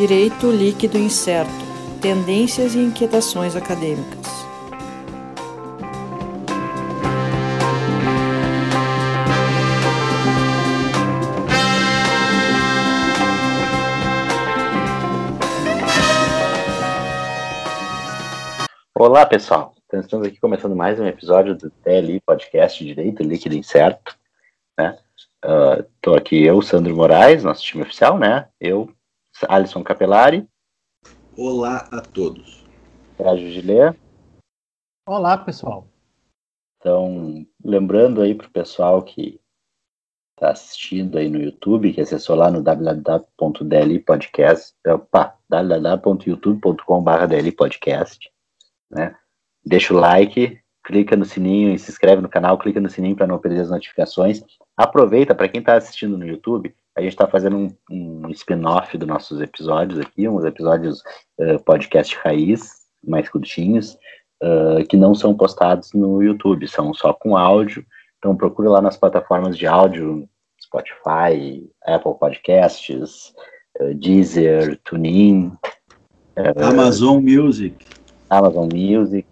Direito Líquido Incerto Tendências e Inquietações Acadêmicas. Olá, pessoal. Então, estamos aqui começando mais um episódio do TLI Podcast Direito Líquido Incerto. Né? Uh, aqui eu, Sandro Moraes, nosso time oficial, né? Eu, Alisson Capelari. Olá a todos. Sérgio Gilê. Olá, pessoal. Então, lembrando aí para o pessoal que está assistindo aí no YouTube, que acessou lá no www.dlpodcast, opa, www.youtube.com.br dlpodcast, né? Deixa o like, clica no sininho e se inscreve no canal, clica no sininho para não perder as notificações. Aproveita, para quem está assistindo no YouTube, a gente está fazendo um, um spin-off dos nossos episódios aqui, uns episódios uh, podcast raiz, mais curtinhos, uh, que não são postados no YouTube, são só com áudio. Então procure lá nas plataformas de áudio, Spotify, Apple Podcasts, uh, Deezer, TuneIn, Amazon Music. Amazon Music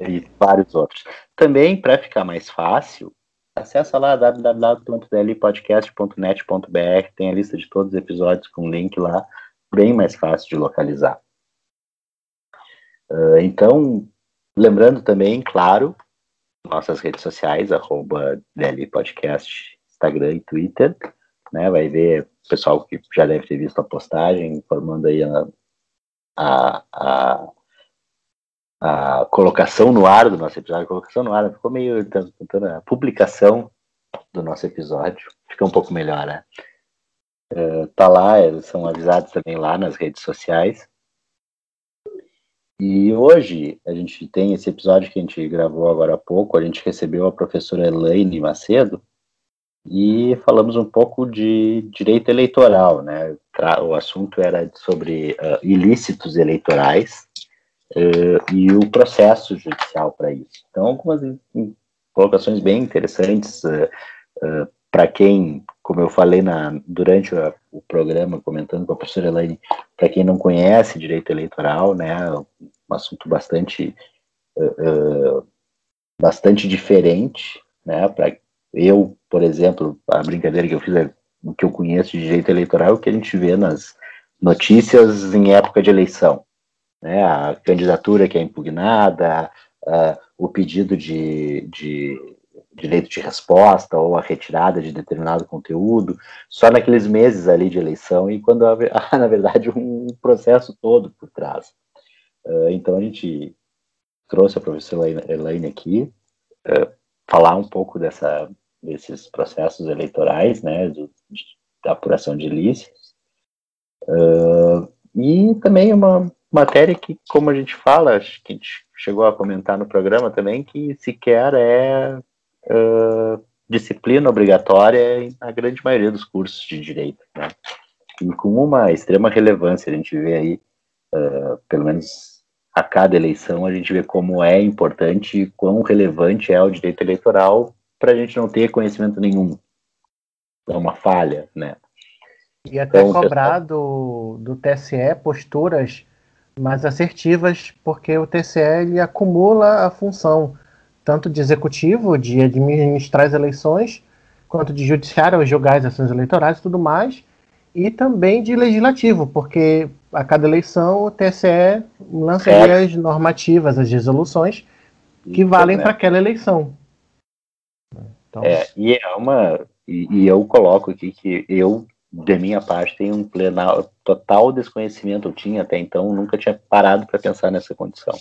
e vários outros. Também, para ficar mais fácil, acessa lá www.dlpodcast.net.br, tem a lista de todos os episódios com link lá, bem mais fácil de localizar. Uh, então, lembrando também, claro, nossas redes sociais, arroba Podcast, Instagram e Twitter, né, vai ver o pessoal que já deve ter visto a postagem, informando aí a, a, a a colocação no ar do nosso episódio, a colocação no ar, ficou meio tentando a publicação do nosso episódio, fica um pouco melhor, né? Uh, tá lá, eles são avisados também lá nas redes sociais. E hoje a gente tem esse episódio que a gente gravou agora há pouco, a gente recebeu a professora Elaine Macedo e falamos um pouco de direito eleitoral, né? O assunto era sobre uh, ilícitos eleitorais uh, e o processo judicial para isso. Então, algumas colocações bem interessantes uh, eh, uh, eh, para quem, como eu falei na, durante o programa, comentando com a professora Elaine, para quem não conhece direito eleitoral, né, um assunto bastante, bastante diferente, né, para eu, por exemplo, a brincadeira que eu fiz é o que eu conheço de direito eleitoral, é o que a gente vê nas notícias em época de eleição né, a candidatura que é impugnada, uh, o pedido de, de direito de resposta ou a retirada de determinado conteúdo, só naqueles meses ali de eleição e quando há, na verdade, um processo todo por trás. Uh, então a gente trouxe a professora Elaine aqui, uh, falar um pouco dessa, desses processos eleitorais, né, do, de, da apuração de ilícitos, uh, e também uma matéria que, como a gente fala, acho que a gente chegou a comentar no programa também, que sequer é uh, disciplina obrigatória na grande maioria dos cursos de direito, né? E com uma extrema relevância, a gente vê aí, uh, pelo menos a cada eleição, a gente vê como é importante e quão relevante é o direito eleitoral para a gente não ter conhecimento nenhum. É uma falha, né? E até então, cobrar pessoal... do, do TSE posturas mais assertivas, porque o TCE acumula a função tanto de executivo, de administrar as eleições, quanto de judiciário, julgar as ações eleitorais e tudo mais, e também de legislativo, porque a cada eleição o TSE lança é. as normativas, as resoluções que Isso, valem né? para aquela eleição. Então, é, e é uma e, e eu coloco aqui que eu de minha parte, tem um pleno, total desconhecimento, eu tinha até então, nunca tinha parado para pensar nessa condição.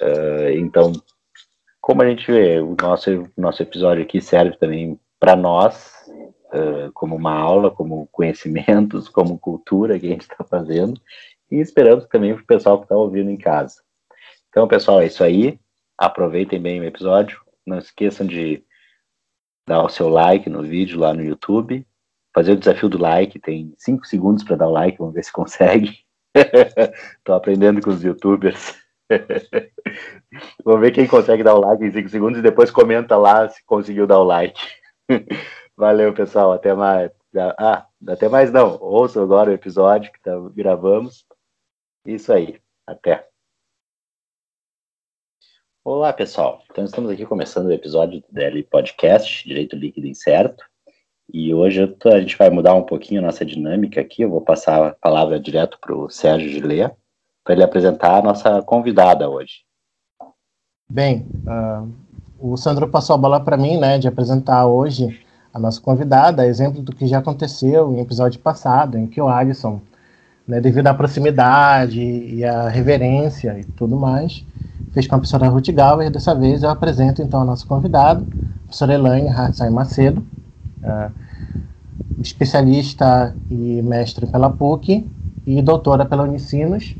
Uh, então, como a gente vê, o nosso, nosso episódio aqui serve também para nós, uh, como uma aula, como conhecimentos, como cultura que a gente está fazendo, e esperamos também para o pessoal que está ouvindo em casa. Então, pessoal, é isso aí. Aproveitem bem o episódio. Não esqueçam de dar o seu like no vídeo lá no YouTube fazer o desafio do like, tem cinco segundos para dar o like, vamos ver se consegue. Estou aprendendo com os youtubers. vamos ver quem consegue dar o like em cinco segundos e depois comenta lá se conseguiu dar o like. Valeu, pessoal, até mais. Ah, Até mais não. Ouçam agora o episódio que tá, gravamos. Isso aí. Até. Olá, pessoal. Então, estamos aqui começando o episódio do DL Podcast, Direito Líquido Incerto. E hoje tô, a gente vai mudar um pouquinho nossa dinâmica aqui. Eu vou passar a palavra direto para o Sérgio Gilea, para ele apresentar a nossa convidada hoje. Bem, uh, o Sandro passou a bola para mim, né, de apresentar hoje a nossa convidada, exemplo do que já aconteceu em episódio passado, em que o Alisson, né, devido à proximidade e à reverência e tudo mais, fez com a professora Ruth Gauer. Dessa vez eu apresento então a nossa convidada, a professora Elaine Hartzai Macedo, especialista e mestre pela PUC e doutora pela Unicinos,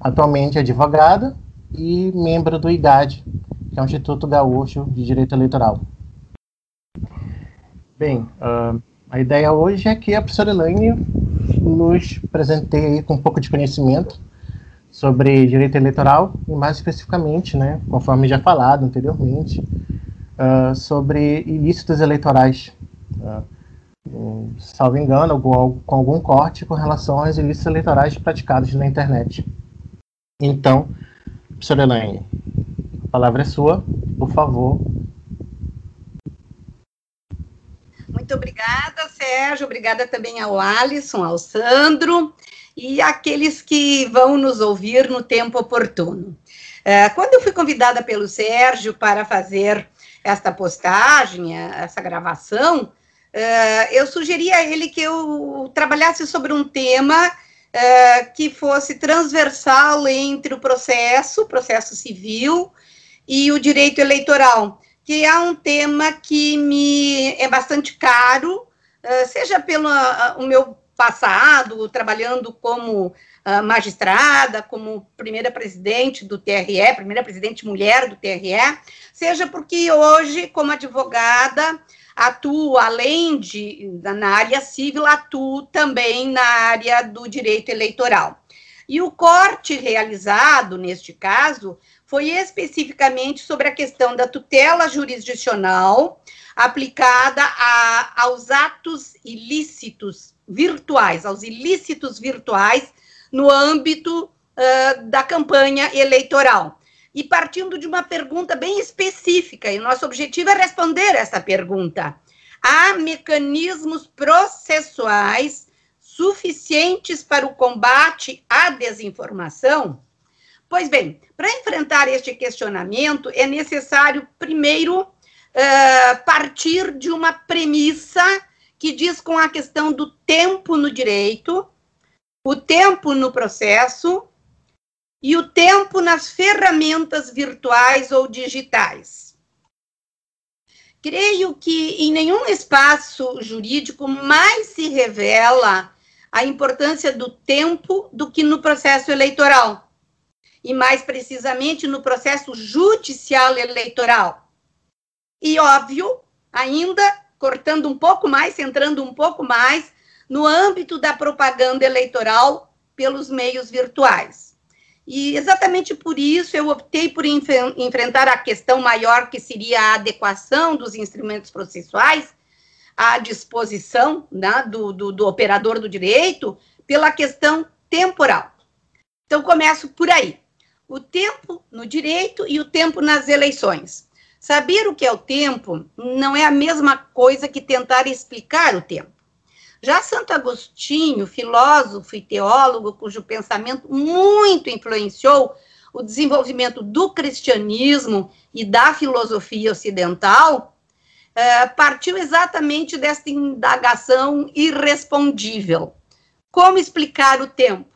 atualmente advogada e membro do IGAD, que é o Instituto Gaúcho de Direito Eleitoral. Bem, uh, a ideia hoje é que a professora Elaine nos presenteie com um pouco de conhecimento sobre direito eleitoral e mais especificamente, né, conforme já falado anteriormente, uh, sobre ilícitos eleitorais. Uh, salvo engano, com, algum corte com relação aos ilícitos eleitorais praticados na internet. Então, professora Elaine, a palavra é sua, por favor, Muito obrigada, Sérgio. Obrigada também ao Alisson, ao Sandro e aqueles que vão nos ouvir no tempo oportuno. É, quando eu fui convidada pelo Sérgio para fazer esta postagem, essa gravação, é, eu sugeri a ele que eu trabalhasse sobre um tema é, que fosse transversal entre o processo, processo civil, e o direito eleitoral que é um tema que me é bastante caro, uh, seja pelo uh, o meu passado, trabalhando como uh, magistrada, como primeira presidente do TRE, primeira presidente mulher do TRE, seja porque hoje, como advogada, atuo, além de na área civil, atuo também na área do direito eleitoral. E o corte realizado, neste caso, foi especificamente sobre a questão da tutela jurisdicional aplicada a, aos atos ilícitos virtuais, aos ilícitos virtuais no âmbito uh, da campanha eleitoral. E partindo de uma pergunta bem específica, e nosso objetivo é responder essa pergunta. Há mecanismos processuais suficientes para o combate à desinformação? Pois bem, para enfrentar este questionamento, é necessário, primeiro, uh, partir de uma premissa que diz com a questão do tempo no direito, o tempo no processo e o tempo nas ferramentas virtuais ou digitais. Creio que em nenhum espaço jurídico mais se revela a importância do tempo do que no processo eleitoral e mais precisamente no processo judicial eleitoral. E óbvio, ainda cortando um pouco mais, centrando um pouco mais no âmbito da propaganda eleitoral pelos meios virtuais. E exatamente por isso eu optei por enf enfrentar a questão maior que seria a adequação dos instrumentos processuais à disposição né, do, do, do operador do direito pela questão temporal. Então, começo por aí o tempo no direito e o tempo nas eleições. Saber o que é o tempo não é a mesma coisa que tentar explicar o tempo. Já Santo Agostinho, filósofo e teólogo cujo pensamento muito influenciou o desenvolvimento do cristianismo e da filosofia ocidental, eh, partiu exatamente desta indagação irrespondível. Como explicar o tempo?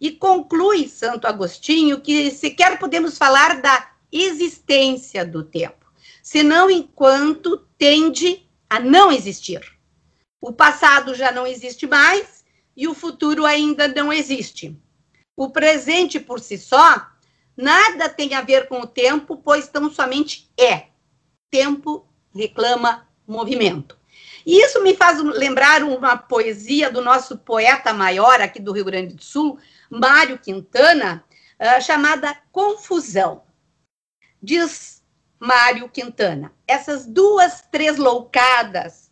E conclui Santo Agostinho que sequer podemos falar da existência do tempo, senão enquanto tende a não existir. O passado já não existe mais e o futuro ainda não existe. O presente por si só nada tem a ver com o tempo, pois tão somente é. Tempo reclama movimento. E isso me faz lembrar uma poesia do nosso poeta maior aqui do Rio Grande do Sul, Mário Quintana, uh, chamada Confusão. Diz Mário Quintana: essas duas três loucadas,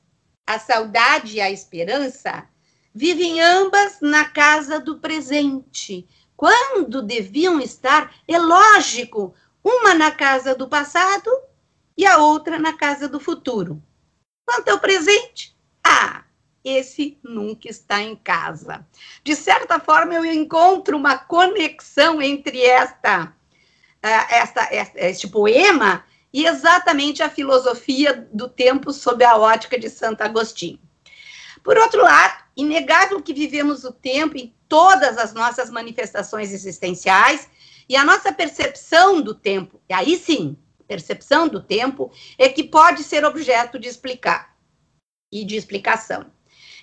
a saudade e a esperança, vivem ambas na casa do presente, quando deviam estar, é lógico, uma na casa do passado e a outra na casa do futuro. Quanto ao presente, ah, esse nunca está em casa. De certa forma, eu encontro uma conexão entre esta, uh, esta, esta, este poema e exatamente a filosofia do tempo sob a ótica de Santo Agostinho. Por outro lado, inegável que vivemos o tempo em todas as nossas manifestações existenciais e a nossa percepção do tempo, e aí sim, percepção do tempo, é que pode ser objeto de explicar e de explicação.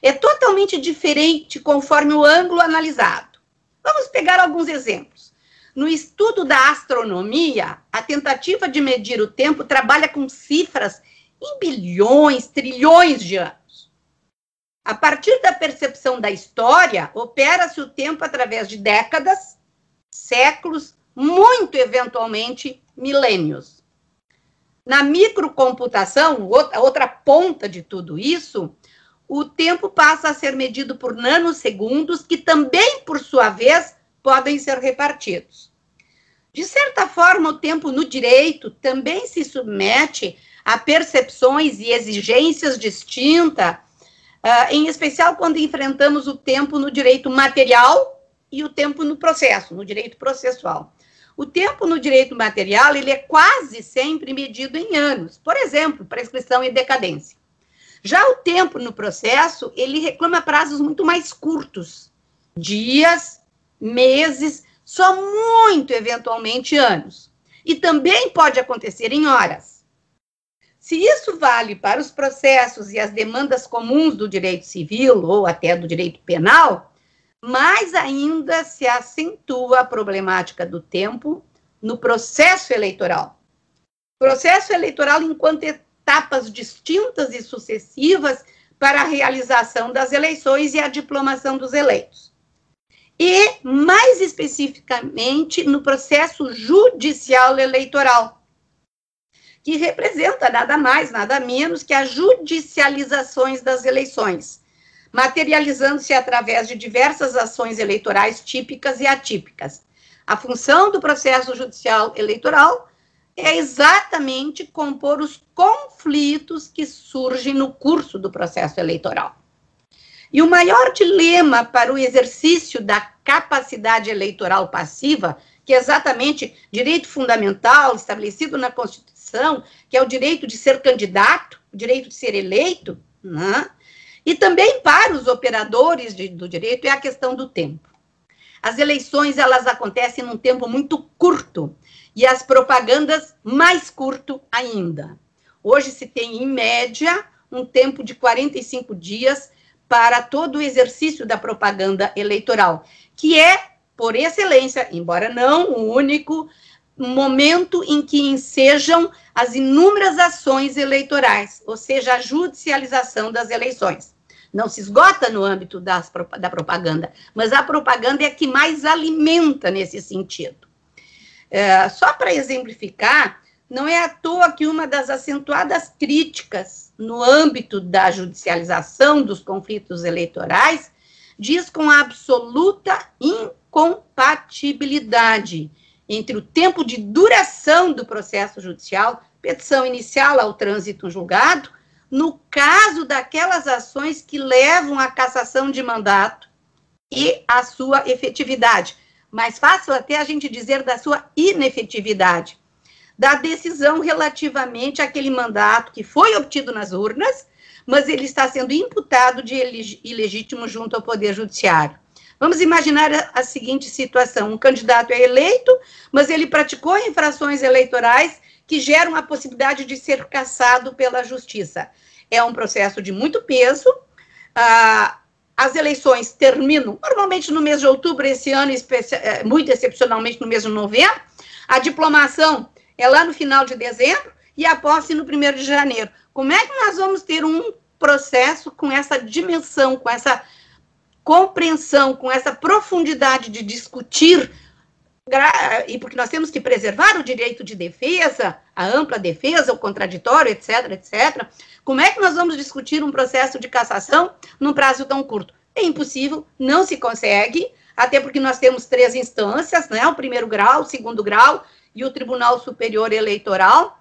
É totalmente diferente conforme o ângulo analisado. Vamos pegar alguns exemplos. No estudo da astronomia, a tentativa de medir o tempo trabalha com cifras em bilhões, trilhões de anos. A partir da percepção da história, opera-se o tempo através de décadas, séculos, muito eventualmente milênios. Na microcomputação, outra, ponta de tudo isso, o tempo passa a ser medido por nanosegundos, que também, por sua vez, podem ser repartidos. De certa forma, o tempo no direito também se submete a percepções e exigências distintas, uh, em especial quando enfrentamos o tempo no direito material e o tempo no processo, no direito processual. O tempo no direito material ele é quase sempre medido em anos. Por exemplo, prescrição e decadência. Já o tempo no processo, ele reclama prazos muito mais curtos, dias, meses, só muito eventualmente anos. E também pode acontecer em horas. Se isso vale para os processos e as demandas comuns do direito civil ou até do direito penal, mais ainda se acentua a problemática do tempo no processo eleitoral. Processo eleitoral enquanto etapas distintas e sucessivas para a realização das eleições e a diplomação dos eleitos. E, mais especificamente, no processo judicial eleitoral, que representa nada mais, nada menos que as judicializações das eleições, materializando-se através de diversas ações eleitorais típicas e atípicas. A função do processo judicial eleitoral é exatamente compor os conflitos que surgem no curso do processo eleitoral. E o maior dilema para o exercício da capacidade eleitoral passiva, que é exatamente direito fundamental estabelecido na Constituição, que é o direito de ser candidato, o direito de ser eleito, né? e também para os operadores de, do direito, é a questão do tempo. As eleições elas acontecem num tempo muito curto e as propagandas mais curto ainda. Hoje se tem, em média, um tempo de 45 dias para todo o exercício da propaganda eleitoral, que é, por excelência, embora não o único momento em que ensejam as inúmeras ações eleitorais, ou seja, a judicialização das eleições. Não se esgota no âmbito das, da propaganda, mas a propaganda é a que mais alimenta nesse sentido. É, só para exemplificar, não é à toa que uma das acentuadas críticas no âmbito da judicialização dos conflitos eleitorais diz com absoluta incompatibilidade entre o tempo de duração do processo judicial, petição inicial ao trânsito julgado, no caso daquelas ações que levam à cassação de mandato e à sua efetividade. Mais fácil até a gente dizer da sua inefetividade, da decisão relativamente àquele mandato que foi obtido nas urnas, mas ele está sendo imputado de ilegítimo junto ao Poder Judiciário. Vamos imaginar a, seguinte situação: um candidato é eleito, mas ele praticou infrações eleitorais que geram a possibilidade de ser cassado pela Justiça. É um processo de muito peso. Ah, as eleições terminam normalmente no mês de outubro, esse ano, é, muito excepcionalmente no mês de novembro. A diplomação é lá no final de dezembro e a posse no primeiro de janeiro. Como é que nós vamos ter um processo com essa dimensão, com essa compreensão, com essa profundidade de discutir e porque nós temos que preservar o direito de defesa, a ampla defesa, o contraditório, etc, etc. Como é que nós vamos discutir um processo de cassação num prazo tão curto? É impossível, não se consegue, até porque nós temos três instâncias, né? O primeiro grau, o segundo grau e o Tribunal Superior Eleitoral,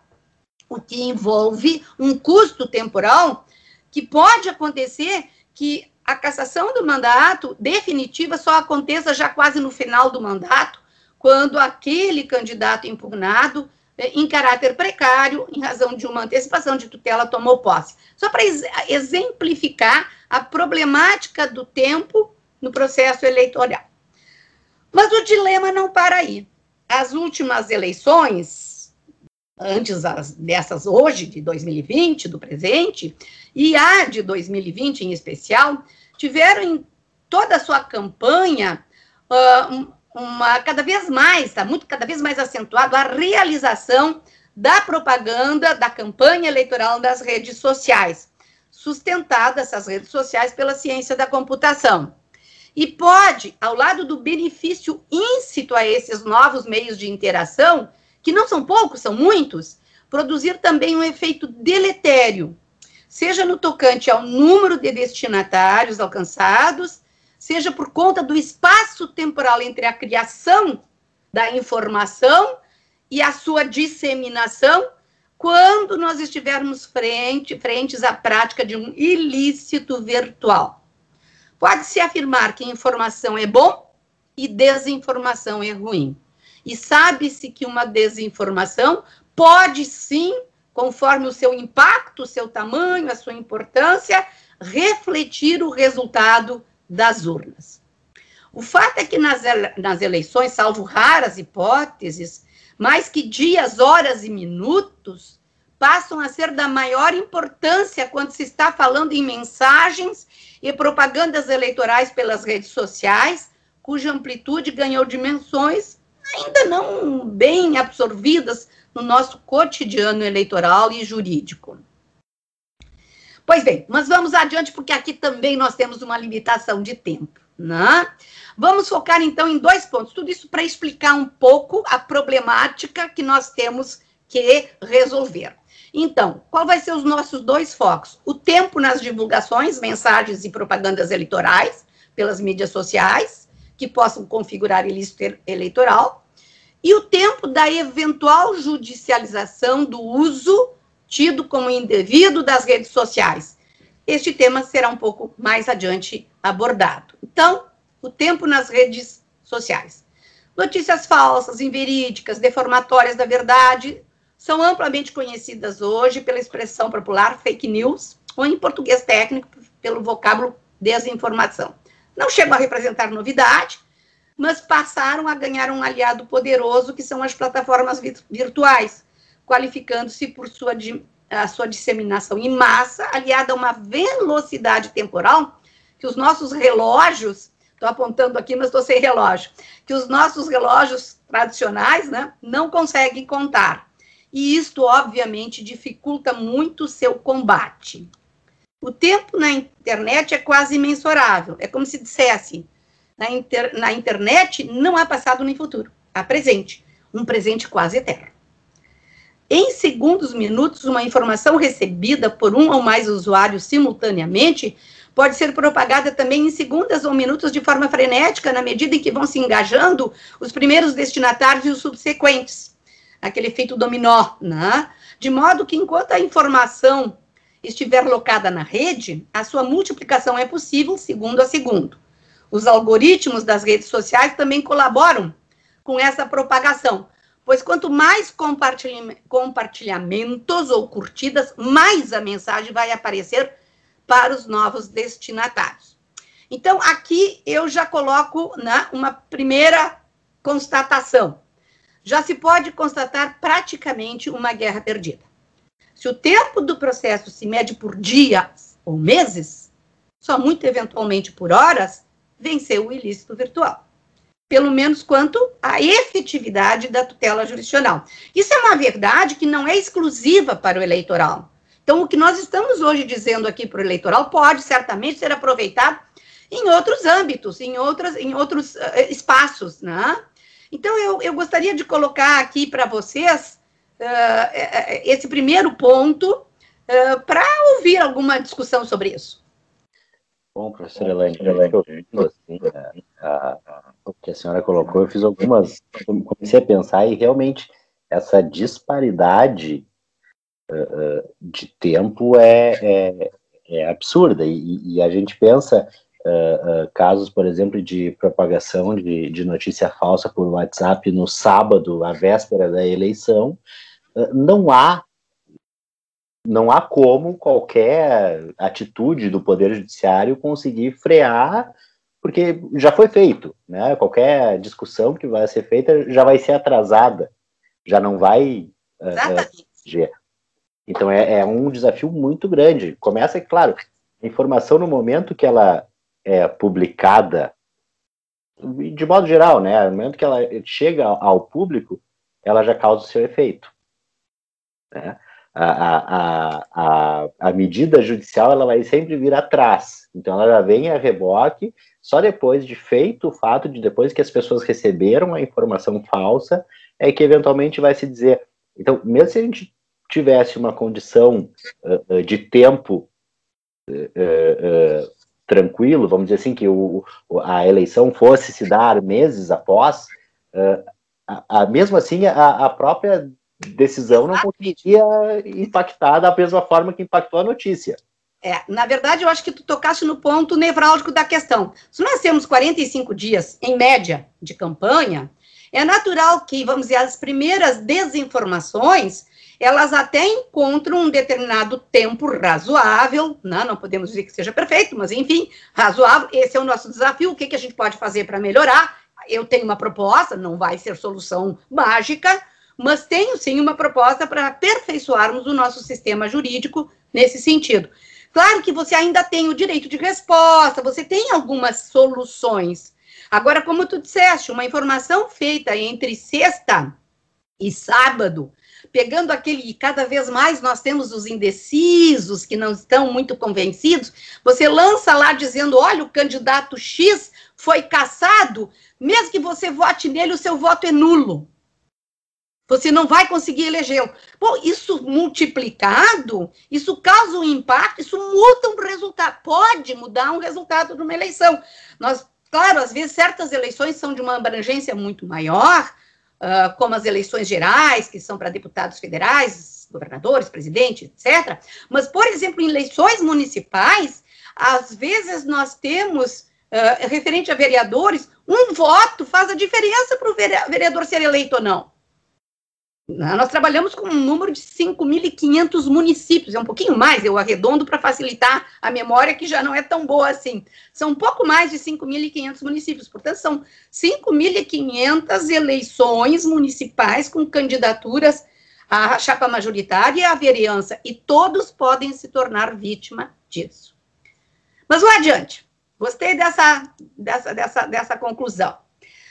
o que envolve um custo temporal que pode acontecer que a cassação do mandato definitiva só aconteça já quase no final do mandato, quando aquele candidato impugnado, eh, em caráter precário, em razão de uma antecipação de tutela, tomou posse. Só para exemplificar a problemática do tempo no processo eleitoral. Mas o dilema não para aí. As últimas eleições, antes dessas hoje, de 2020, do presente, e a de 2020 em especial, tiveram em toda a sua campanha uh, uma cada vez mais, está muito cada vez mais acentuado a realização da propaganda da campanha eleitoral das redes sociais, sustentada essas redes sociais pela ciência da computação. E pode, ao lado do benefício íncito a esses novos meios de interação, que não são poucos, são muitos, produzir também um efeito deletério, seja no tocante ao número de destinatários alcançados, seja por conta do espaço temporal entre a criação da informação e a sua disseminação, quando nós estivermos frente, frentes à prática de um ilícito virtual. Pode-se afirmar que informação é bom e desinformação é ruim. E sabe-se que uma desinformação pode sim, conforme o seu impacto, o seu tamanho, a sua importância, refletir o resultado das urnas. O fato é que nas, nas eleições, salvo raras hipóteses, mais que dias, horas e minutos passam a ser da maior importância quando se está falando em mensagens e propagandas eleitorais pelas redes sociais, cuja amplitude ganhou dimensões ainda não bem absorvidas no nosso cotidiano eleitoral e jurídico. Pois bem, mas vamos adiante, porque aqui também nós temos uma limitação de tempo. Né? Vamos focar então em dois pontos. Tudo isso para explicar um pouco a problemática que nós temos que resolver. Então, qual vai ser os nossos dois focos? O tempo nas divulgações, mensagens e propagandas eleitorais pelas mídias sociais, que possam configurar ilícito eleitoral, e o tempo da eventual judicialização do uso tido como indevido das redes sociais. Este tema será um pouco mais adiante abordado. Então, o tempo nas redes sociais. Notícias falsas, inverídicas, deformatórias da verdade são amplamente conhecidas hoje pela expressão popular fake news, ou em português técnico, pelo vocábulo desinformação. Não chegam a representar novidade, mas passaram a ganhar um aliado poderoso, que são as plataformas virtuais, qualificando-se por sua, a sua disseminação em massa, aliada a uma velocidade temporal, que os nossos relógios, estou apontando aqui, mas estou sem relógio, que os nossos relógios tradicionais né, não conseguem contar. E isto, obviamente, dificulta muito o seu combate. O tempo na internet é quase imensurável. É como se dissesse: na, inter, na internet não há passado nem futuro, há presente. Um presente quase eterno. Em segundos, minutos, uma informação recebida por um ou mais usuários simultaneamente pode ser propagada também em segundos ou minutos de forma frenética, na medida em que vão se engajando os primeiros destinatários e os subsequentes. Aquele efeito dominó, né? De modo que, enquanto a informação estiver locada na rede, a sua multiplicação é possível segundo a segundo. Os algoritmos das redes sociais também colaboram com essa propagação, pois quanto mais compartilhamentos ou curtidas, mais a mensagem vai aparecer para os novos destinatários. Então, aqui eu já coloco né, uma primeira constatação. Já se pode constatar praticamente uma guerra perdida. Se o tempo do processo se mede por dias ou meses, só muito eventualmente por horas, venceu o ilícito virtual pelo menos quanto à efetividade da tutela jurisdicional. Isso é uma verdade que não é exclusiva para o eleitoral. Então, o que nós estamos hoje dizendo aqui para o eleitoral pode certamente ser aproveitado em outros âmbitos, em, outras, em outros uh, espaços, né? Então, eu, eu gostaria de colocar aqui para vocês uh, esse primeiro ponto uh, para ouvir alguma discussão sobre isso. Bom, professora Elaine, assim, a, o que a senhora colocou, eu fiz algumas, comecei a pensar e realmente essa disparidade uh, de tempo é, é, é absurda e, e, a gente pensa uh, uh, casos, por exemplo, de propagação de, de notícia falsa por WhatsApp no sábado, à véspera da eleição, não há não há como qualquer atitude do Poder Judiciário conseguir frear, porque já foi feito, né? Qualquer discussão que vai ser feita já vai ser atrasada, já não vai. Uh, então é, é, um desafio muito grande. Começa, claro, a informação no momento que ela é publicada, de modo geral, né? No momento que ela chega ao público, ela já causa o seu efeito. Né? a, a, a, medida judicial ela vai sempre vir atrás. Então ela já vem a reboque só depois de feito o fato de depois que as pessoas receberam a informação falsa é que eventualmente vai se dizer. Então, mesmo se a gente tivesse uma condição uh, de tempo uh, tranquilo, vamos dizer assim, que o, a eleição fosse se dar meses após, a, a, mesmo assim a, a própria decisão não conseguiria impactar da mesma forma que impactou a notícia. É, na verdade, eu acho que tu tocaste no ponto nevrálgico da questão. Se nós temos 45 dias, em média, de campanha, é natural que, vamos dizer, as primeiras desinformações, elas até encontram um determinado tempo razoável, né? não podemos dizer que seja perfeito, mas enfim, razoável, esse é o nosso desafio, o que, que a gente pode fazer para melhorar? Eu tenho uma proposta, não vai ser solução mágica, mas tenho sim uma proposta para aperfeiçoarmos o nosso sistema jurídico nesse sentido. Claro que você ainda tem o direito de resposta, você tem algumas soluções. Agora, como tu disseste, uma informação feita entre sexta e sábado, pegando aquele, cada vez mais nós temos os indecisos que não estão muito convencidos, você lança lá dizendo: olha, o candidato X foi caçado, mesmo que você vote nele, o seu voto é nulo. Você não vai conseguir elegê-lo. Bom, isso multiplicado, isso causa um impacto, isso muda um resultado. Pode mudar um resultado de uma eleição. Nós, claro, às vezes certas eleições são de uma abrangência muito maior, uh, como as eleições gerais, que são para deputados federais, governadores, presidente, etc. Mas, por exemplo, em eleições municipais, às vezes nós temos, uh, referente a vereadores, um voto faz a diferença para o vereador ser eleito ou não. Né? Nós trabalhamos com um número de 5.500 municípios, é um pouquinho mais, eu arredondo para facilitar a memória, que já não é tão boa assim. São um pouco mais de 5.500 municípios, portanto, são 5.500 eleições municipais com candidaturas à chapa majoritária e à vereança, e todos podem se tornar vítima disso. Mas vou adiante. Gostei dessa, dessa, dessa, dessa conclusão.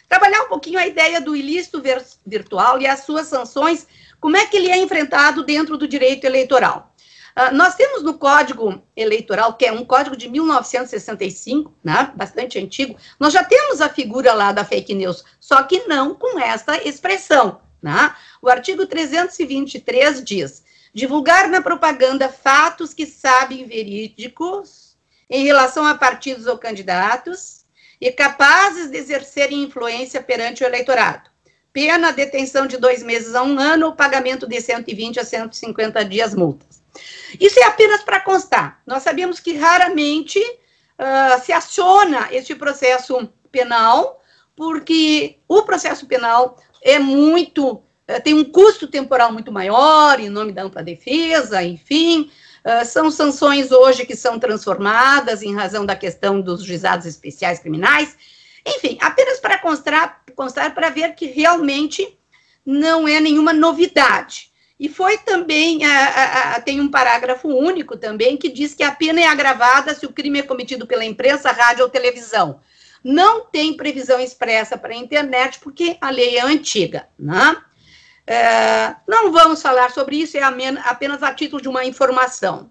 Trabalhar um pouquinho a ideia do ilícito virtual e as suas sanções, como é que ele é enfrentado dentro do direito eleitoral. Uh, nós temos no Código Eleitoral, que é um código de 1965, né, bastante antigo, nós já temos a figura lá da fake news, só que não com essa expressão. Né? O artigo 323 diz: divulgar na propaganda fatos que sabem verídicos em relação a partidos ou candidatos, e capazes de exercerem influência perante o eleitorado. Pena, detenção de dois meses a um ano, ou pagamento de 120 a 150 dias multas. Isso é apenas para constar. Nós sabemos que raramente uh, se aciona este processo penal, porque o processo penal é muito, uh, tem um custo temporal muito maior, em nome da ampla defesa, enfim, ah, são sanções hoje que são transformadas em razão da questão dos juizados especiais criminais. Enfim, apenas para constar, constar para ver que realmente não é nenhuma novidade. E foi também, a, a, tem um parágrafo único também que diz que a pena é agravada se o crime é cometido pela imprensa, rádio ou televisão. Não tem previsão expressa para a internet, porque a lei é antiga, né? É, não vamos falar sobre isso, é apenas a título de uma informação.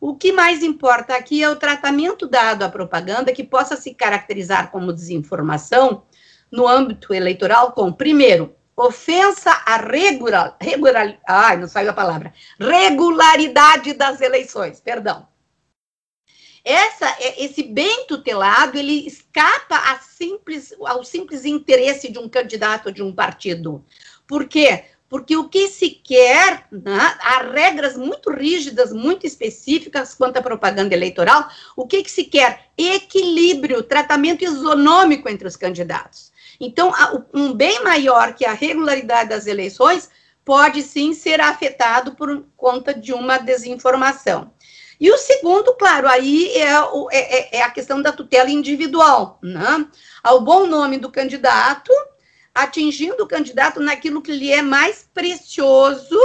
O que mais importa aqui é o tratamento dado à propaganda que possa se caracterizar como desinformação no âmbito eleitoral com, primeiro, ofensa à regular, regular, ai, não saiu a palavra, regularidade das eleições, perdão. essa, é, esse bem tutelado, ele escapa simples, ao simples interesse de um candidato de um partido. Por quê? Porque o que se quer, né, há regras muito rígidas, muito específicas quanto à propaganda eleitoral, o que, que se quer? Equilíbrio, tratamento isonômico entre os candidatos. Então, um bem maior que a regularidade das eleições pode sim ser afetado por conta de uma desinformação. E o segundo, claro, aí é, o, é, é, é a questão da tutela individual, né? Ao bom nome do candidato, atingindo o candidato naquilo que lhe é mais precioso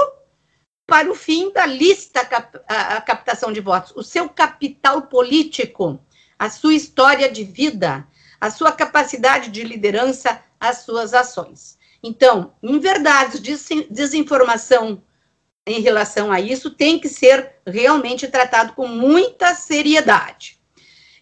para o fim da lista cap, a, captação de votos, o seu capital político, a sua história de vida, a sua capacidade de liderança, as suas ações. Então, em verdade, desinformação em relação a isso tem que ser realmente tratado com muita seriedade.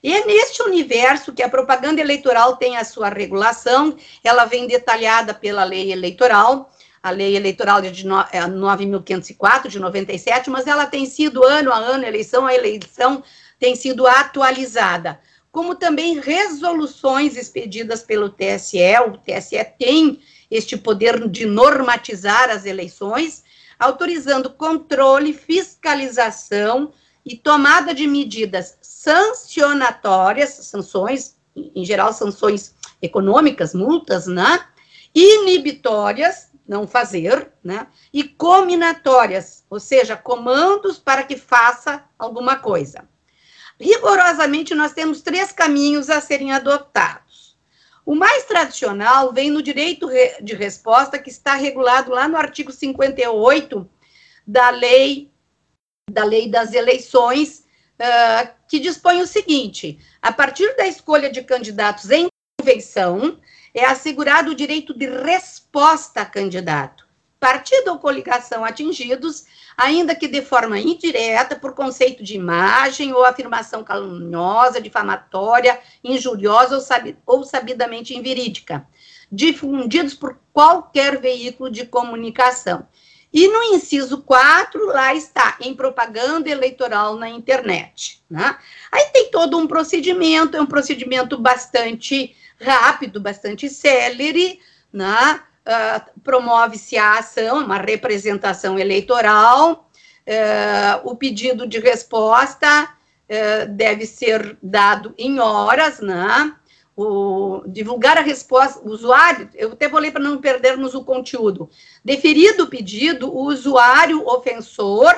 E é neste universo que a propaganda eleitoral tem a sua regulação, ela vem detalhada pela lei eleitoral, a lei eleitoral de 9.504, de 97, é, mas ela tem sido ano a ano, eleição a eleição, tem sido atualizada. Como também resoluções expedidas pelo TSE, o TSE tem este poder de normatizar as eleições, autorizando controle, fiscalização e tomada de medidas sancionatórias, sanções, em geral, sanções econômicas, multas, né? Inibitórias, não fazer, né? E cominatórias, ou seja, comandos para que faça alguma coisa. Rigorosamente, nós temos três caminhos a serem adotados. O mais tradicional vem no direito de resposta, que está regulado lá no artigo 58 da lei, da lei das eleições, uh, que dispõe o seguinte: a partir da escolha de candidatos em convenção, é assegurado o direito de resposta a candidato. Partido ou coligação atingidos ainda que de forma indireta, por conceito de imagem ou afirmação caluniosa, difamatória, injuriosa ou, sabi ou sabidamente inverídica, difundidos por qualquer veículo de comunicação. E no inciso 4, lá está, em propaganda eleitoral na internet. Né? Aí tem todo um procedimento, é um procedimento bastante rápido, bastante célere, né? uh, promove-se a ação, uma representação eleitoral, uh, o pedido de resposta uh, deve ser dado em horas, né? O, divulgar a resposta, o usuário, eu até vou ler para não perdermos o conteúdo. Deferido o pedido, o usuário ofensor,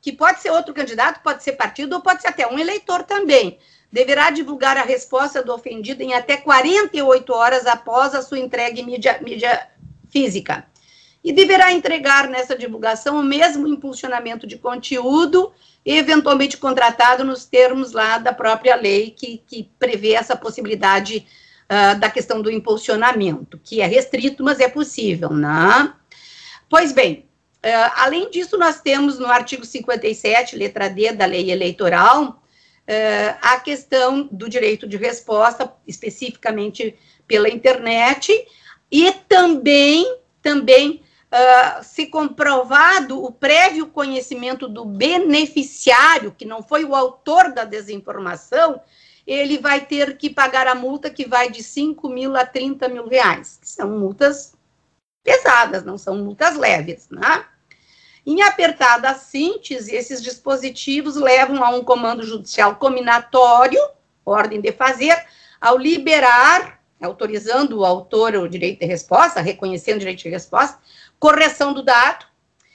que pode ser outro candidato, pode ser partido ou pode ser até um eleitor também, deverá divulgar a resposta do ofendido em até 48 horas após a sua entrega em mídia, mídia física. E deverá entregar nessa divulgação o mesmo impulsionamento de conteúdo, eventualmente contratado nos termos lá da própria lei que, que prevê essa possibilidade uh, da questão do impulsionamento, que é restrito, mas é possível, né? Pois bem, uh, além disso, nós temos no artigo 57, letra D da lei eleitoral, uh, a questão do direito de resposta, especificamente pela internet, e também, também uh, se comprovado o prévio conhecimento do beneficiário, que não foi o autor da desinformação, ele vai ter que pagar a multa que vai de 5 mil a 30 mil reais. São multas pesadas, não são multas leves, né? Em apertada síntese, esses dispositivos levam a um comando judicial combinatório, ordem de fazer, ao liberar autorizando o autor o direito de resposta, reconhecendo o direito de resposta, correção do dado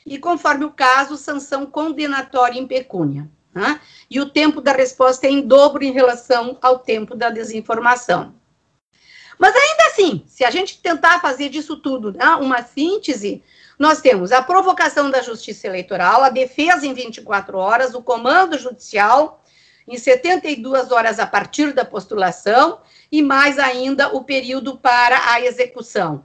e, conforme o caso, sanção condenatória em pecúnia. Né? E o tempo da resposta é em dobro em relação ao tempo da desinformação. Mas ainda assim, se a gente tentar fazer disso tudo né, uma síntese, nós temos a provocação da justiça eleitoral, a defesa em 24 horas, o comando judicial em 72 horas a partir da postulação e mais ainda o período para a execução.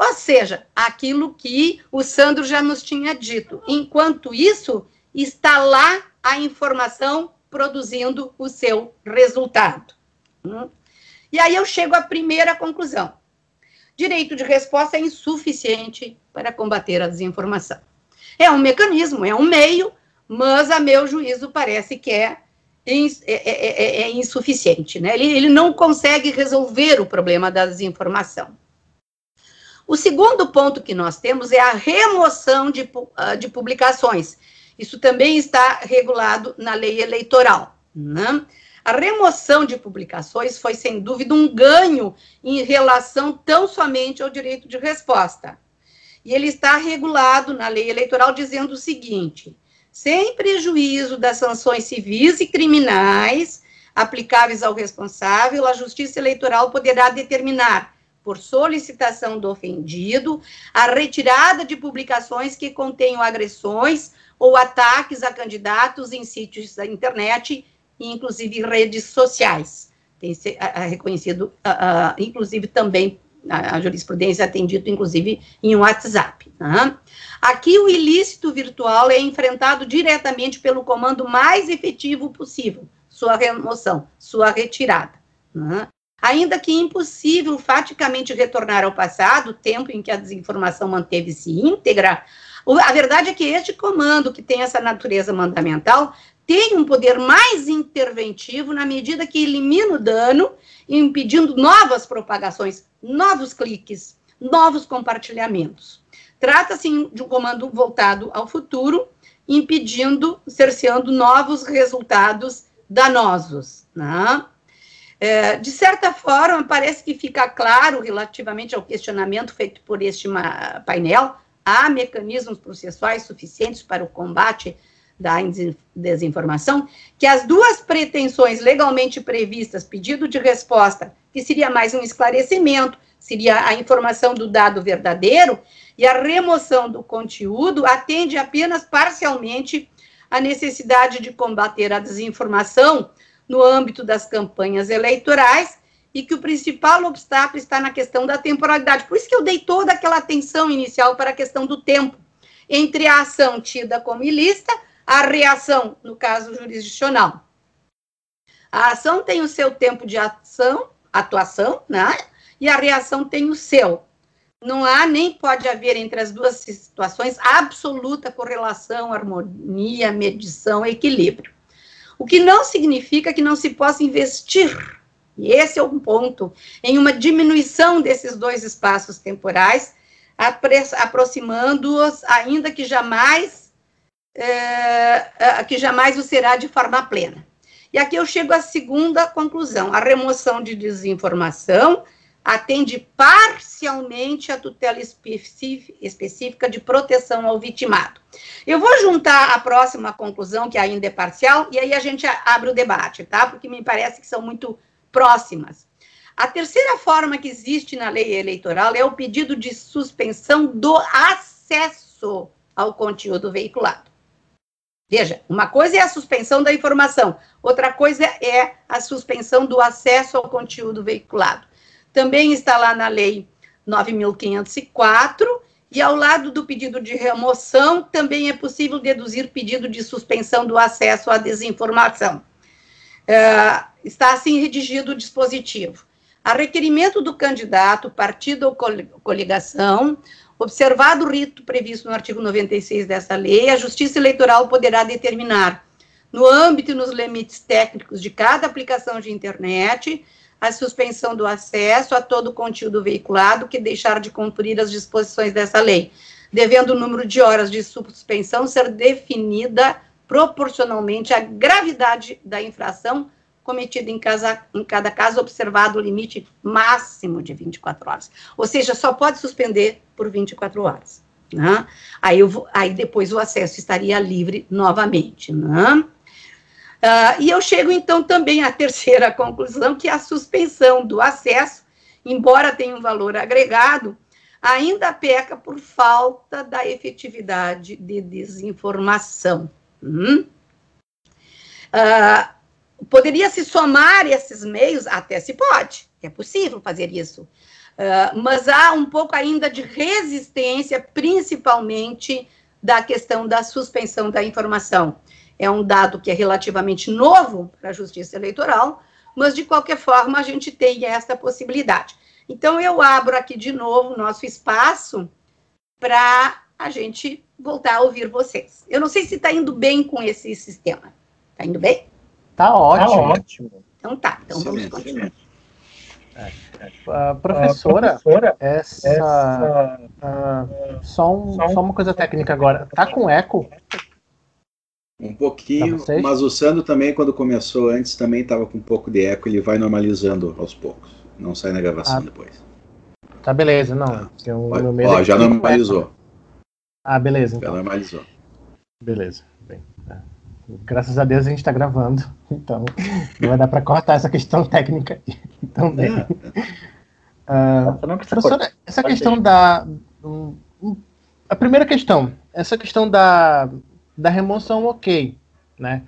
Ou seja, aquilo que o Sandro já nos tinha dito. Enquanto isso, está lá a informação produzindo o seu resultado. Hum? E aí eu chego à primeira conclusão. Direito de resposta é insuficiente para combater a desinformação. É um mecanismo, é um meio, mas a meu juízo parece que é é, é, é, é insuficiente, né? Ele, ele não consegue resolver o problema da desinformação. O segundo ponto que nós temos é a remoção de, ah, de publicações. Isso também está regulado na lei eleitoral. Né? A remoção de publicações foi, sem dúvida, um ganho em relação tão somente ao direito de resposta. E ele está regulado na lei eleitoral dizendo o seguinte: sem prejuízo das sanções civis e criminais aplicáveis ao responsável, a Justiça Eleitoral poderá determinar, por solicitação do ofendido, a retirada de publicações que contenham agressões ou ataques a candidatos em sítios da internet inclusive redes sociais. Tem ser, reconhecido, inclusive também a, jurisprudência tem dito, inclusive, em WhatsApp. Aqui o ilícito virtual é enfrentado diretamente pelo comando mais efetivo possível, sua remoção, sua retirada. Ainda que impossível faticamente retornar ao passado, tempo em que a desinformação manteve-se íntegra, a verdade é que este comando, que tem essa natureza mandamental, tem um poder mais interventivo na medida que elimina o dano, impedindo novas propagações, novos cliques, novos compartilhamentos. Trata-se de um comando voltado ao futuro, impedindo, cerceando novos resultados danosos. Né? É, de certa forma, parece que fica claro, relativamente ao questionamento feito por este painel, há mecanismos processuais suficientes para o combate da desinformação, que as duas pretensões legalmente previstas, pedido de resposta, que seria mais um esclarecimento, seria a informação do dado verdadeiro, e a remoção do conteúdo atende apenas parcialmente à necessidade de combater a desinformação no âmbito das campanhas eleitorais e que o principal obstáculo está na questão da temporalidade. Por isso que eu dei toda aquela atenção inicial para a questão do tempo entre a ação tida como ilícita a reação, no caso jurisdicional. A ação tem o seu tempo de ação, atuação, né? E a reação tem o seu. Não há nem pode haver entre as duas situações absoluta correlação, harmonia, medição, equilíbrio. O que não significa que não se possa investir, e esse é um ponto, em uma diminuição desses dois espaços temporais, aproximando-os, ainda que jamais é, que jamais o será de forma plena. E aqui eu chego à segunda conclusão: a remoção de desinformação atende parcialmente à tutela específica de proteção ao vitimado. Eu vou juntar a próxima conclusão, que ainda é parcial, e aí a gente abre o debate, tá? Porque me parece que são muito próximas. A terceira forma que existe na lei eleitoral é o pedido de suspensão do acesso ao conteúdo veiculado. Veja, uma coisa é a suspensão da informação, outra coisa é a suspensão do acesso ao conteúdo veiculado. Também está lá na Lei 9.504, e ao lado do pedido de remoção, também é possível deduzir pedido de suspensão do acesso à desinformação. É, está assim redigido o dispositivo. A requerimento do candidato, partido ou coligação, Observado o rito previsto no artigo 96 dessa lei, a Justiça Eleitoral poderá determinar, no âmbito e nos limites técnicos de cada aplicação de internet, a suspensão do acesso a todo o conteúdo veiculado que deixar de cumprir as disposições dessa lei, devendo o número de horas de suspensão ser definida proporcionalmente à gravidade da infração cometido em, casa, em cada caso, observado o limite máximo de 24 horas. Ou seja, só pode suspender por 24 horas. Né? Aí, eu aí depois o acesso estaria livre novamente. Né? Uh, e eu chego então também à terceira conclusão, que é a suspensão do acesso, embora tenha um valor agregado, ainda peca por falta da efetividade de desinformação. Hum? Uh, Poderia se somar esses meios? Até se pode, é possível fazer isso. Uh, mas há um pouco ainda de resistência, principalmente da questão da suspensão da informação. É um dado que é relativamente novo para a justiça eleitoral, mas de qualquer forma a gente tem essa possibilidade. Então eu abro aqui de novo o nosso espaço para a gente voltar a ouvir vocês. Eu não sei se está indo bem com esse sistema. Está indo bem? Tá ótimo. Tá ótimo. Então tá, então vamos continuar. Uh, professora, professora, essa, essa uh, só, um, só uma coisa técnica agora. Tá com eco? Um pouquinho, mas o Sandro também, quando começou antes, também estava com um pouco de eco. Ele vai normalizando aos poucos. Não sai na gravação ah, depois. Tá, beleza, não. Tá. Ó, já normalizou. Ah, beleza. Então. Já normalizou. Beleza. Bem, é. Graças a Deus a gente está gravando, então não vai dar para cortar essa questão técnica também. Uh, professora, essa questão da. Um, a primeira questão, essa questão da, da remoção, ok, né?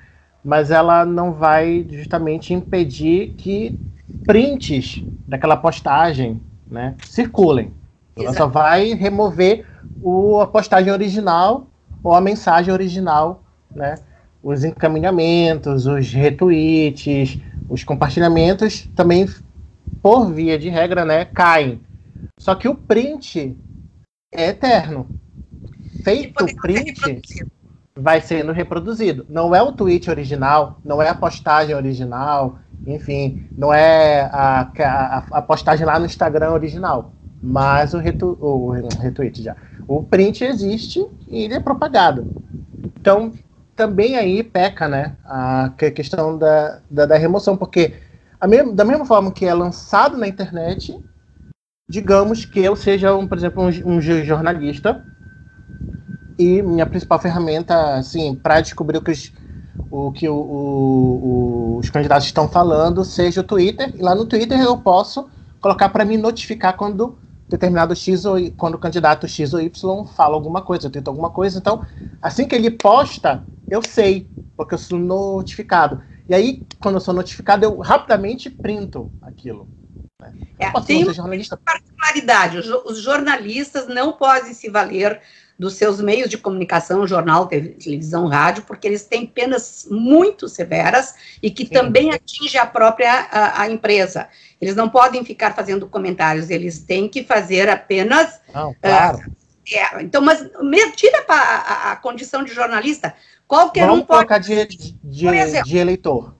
Mas ela não vai justamente impedir que prints daquela postagem né, circulem. Ela só vai remover o, a postagem original ou a mensagem original, né? Os encaminhamentos, os retweets, os compartilhamentos também, por via de regra, né, caem. Só que o print é eterno. Feito o print, vai sendo reproduzido. Não é o tweet original, não é a postagem original, enfim, não é a, a, a postagem lá no Instagram original, mas o, retu, o retweet já. O print existe e ele é propagado. Então, também aí peca, né, a questão da, da, da remoção, porque da mesma forma que é lançado na internet, digamos que eu seja, um, por exemplo, um, um jornalista e minha principal ferramenta, assim, para descobrir o que os, o que o, o, os candidatos estão falando seja o Twitter, e lá no Twitter eu posso colocar para me notificar quando determinado X ou quando o candidato X ou Y fala alguma coisa, tenta alguma coisa. Então, assim que ele posta, eu sei, porque eu sou notificado. E aí, quando eu sou notificado, eu rapidamente printo aquilo. Né? É, tem uma jornalista... particularidade: os jornalistas não podem se valer dos seus meios de comunicação, jornal, televisão, rádio, porque eles têm penas muito severas e que Sim. também atingem a própria a, a, empresa. Eles não podem ficar fazendo comentários, eles têm que fazer apenas. Não, claro. Uh, é, então, mas tira a, a, a, condição de jornalista. Qualquer Vamos um pode. Colocar de, de, exemplo, de eleitor.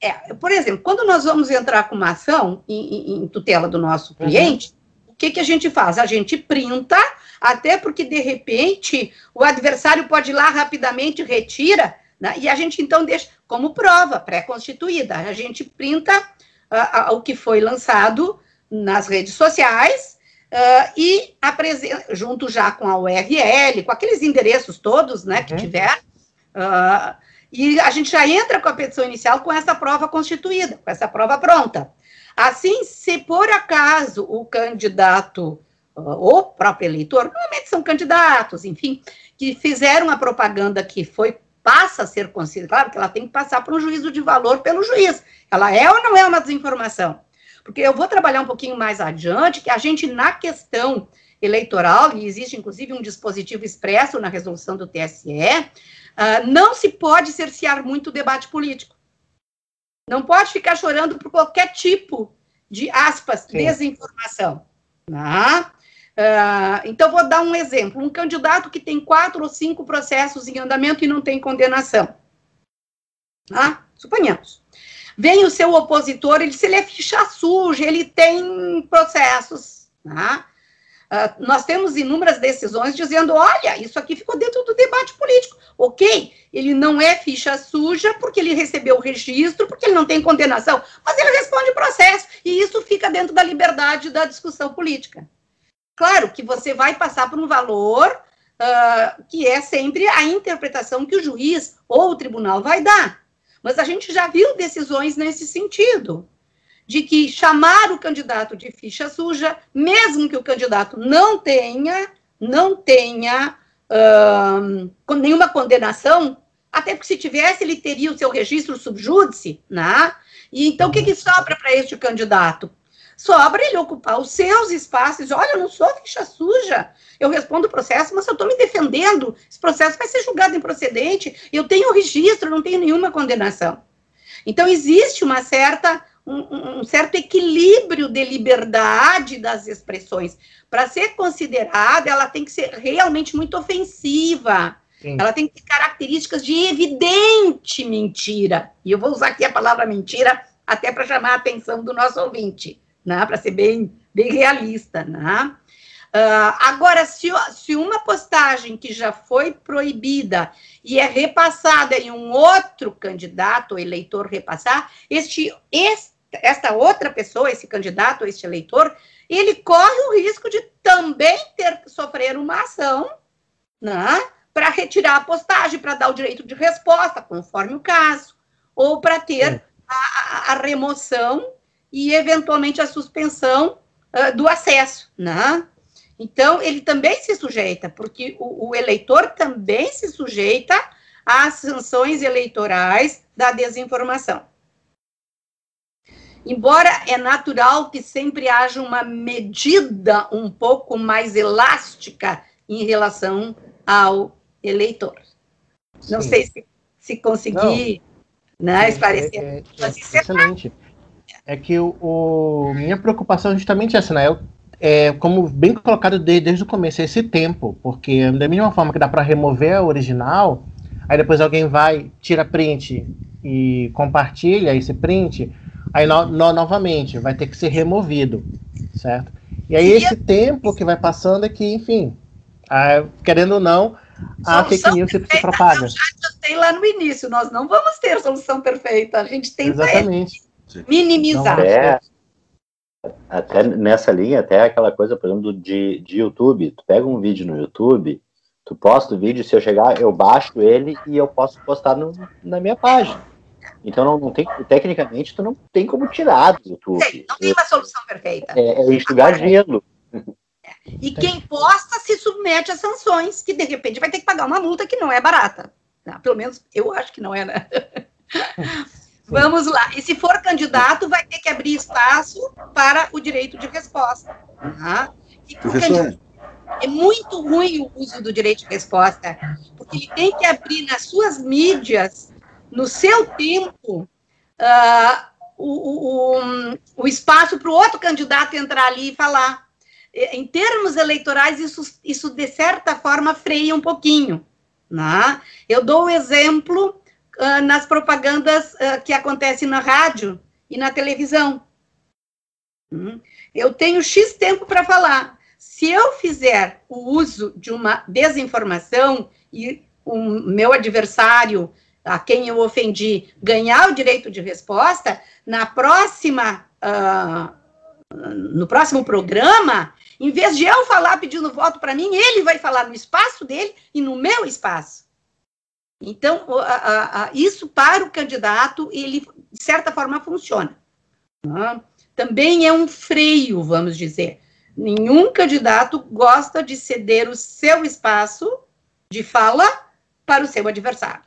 É, por exemplo, quando nós vamos entrar com uma ação em, em, em tutela do nosso uhum. cliente, uhum. o que, que a gente faz? A gente printa até porque, de repente, o adversário pode ir lá rapidamente, retira, né? e a gente então deixa como prova pré-constituída. A gente printa uh, uh, o que foi lançado nas redes sociais uh, e apresenta, junto já com a URL, com aqueles endereços todos né, que uhum. tiver, e a gente já entra com a petição inicial com essa prova constituída, com essa prova pronta. Assim, se por acaso o candidato ou próprio eleitor, normalmente são candidatos, enfim, que fizeram a propaganda que foi passa a ser considerada, claro que ela tem que passar por um juízo de valor pelo juiz. Ela é ou não é uma desinformação? Porque eu vou trabalhar um pouquinho mais adiante, que a gente, na questão eleitoral, e existe inclusive um dispositivo expresso na resolução do TSE, uh, ah, não se pode cercear muito o debate político. Não pode ficar chorando por qualquer tipo de, aspas, Sim. desinformação. Tá? Uh, então, vou dar um exemplo: um candidato que tem quatro ou cinco processos em andamento e não tem condenação. Ah, suponhamos. Vem o seu opositor, ele diz: ele é ficha suja, ele tem processos. Tá? Uh, nós temos inúmeras decisões dizendo: olha, isso aqui ficou dentro do debate político. Ok, ele não é ficha suja porque ele recebeu o registro, porque ele não tem condenação, mas ele responde processo, e isso fica dentro da liberdade da discussão política. Claro que você vai passar por um valor uh, que é sempre a interpretação que o juiz ou o tribunal vai dar. Mas a gente já viu decisões nesse sentido, de que chamar o candidato de ficha suja, mesmo que o candidato não tenha, não tenha uh, nenhuma condenação, até porque se tivesse, ele teria o seu registro subjúdice, né? E então, o que, que sobra para este candidato? Sobra ele ocupar os seus espaços. Olha, eu não sou ficha suja. Eu respondo o processo, mas eu estou me defendendo. Esse processo vai ser julgado improcedente. Eu tenho registro, não tenho nenhuma condenação. Então, existe uma certa, um, um certo equilíbrio de liberdade das expressões. Para ser considerada, ela tem que ser realmente muito ofensiva. Sim. Ela tem que ter características de evidente mentira. E eu vou usar aqui a palavra mentira até para chamar a atenção do nosso ouvinte, né? para ser bem, bem realista. Né? Uh, agora, se, se uma postagem que já foi proibida e é repassada em um outro candidato ou eleitor repassar, este, este, esta outra pessoa, esse candidato, este eleitor, ele corre o risco de também ter sofrer uma ação, né? para retirar a postagem, para dar o direito de resposta, conforme o caso, ou para ter a, a, remoção e, eventualmente, a suspensão uh, do acesso, né? Então, ele também se sujeita, porque o, o eleitor também se sujeita às sanções eleitorais da desinformação. Embora é natural que sempre haja uma medida um pouco mais elástica em relação ao eleitor. Não Sim. sei se, se consegui né, esclarecer. É, é, é excelente. É que o, o, minha preocupação é justamente essa, né? Eu, é, como bem colocado desde, desde o começo, esse tempo, porque da mesma forma que dá para remover a original, aí depois alguém vai, tira print e compartilha esse print, aí no, no, novamente vai ter que ser removido, certo? E aí esse tempo que vai passando é que, enfim, querendo ou não, a fake news se, se propaga. Eu já lá no início, nós não vamos ter solução perfeita, a gente tem Exatamente. Minimizar. É, até nessa linha, até aquela coisa, por exemplo, de, de YouTube, tu pega um vídeo no YouTube, tu posta o vídeo, se eu chegar, eu baixo ele e eu posso postar no, na minha página. Então não, não tem, tecnicamente, tu não tem como tirar do YouTube. não tem uma solução perfeita. É, é enxugar gelo. E quem posta se submete a sanções, que de repente vai ter que pagar uma multa que não é barata. Tá? Pelo menos eu acho que não é, né? Vamos lá. E se for candidato, vai ter que abrir espaço para o direito de resposta. Tá? E candidato, é muito ruim o uso do direito de resposta, porque ele tem que abrir nas suas mídias, no seu tempo, uh, o, o, o espaço para o outro candidato entrar ali e falar em termos eleitorais, isso, isso de certa forma freia um pouquinho. Né? Eu dou o exemplo uh, nas propagandas uh, que acontecem na rádio e na televisão. Hum? Eu tenho X tempo para falar. Se eu fizer o uso de uma desinformação e o meu adversário, a quem eu ofendi, ganhar o direito de resposta, na próxima. Uh, no próximo programa, em vez de eu falar pedindo voto para mim, ele vai falar no espaço dele e no meu espaço. Então, a, a, isso para o candidato, ele, de certa forma, funciona. Né? Também é um freio, vamos dizer. Nenhum candidato gosta de ceder o seu espaço de fala para o seu adversário.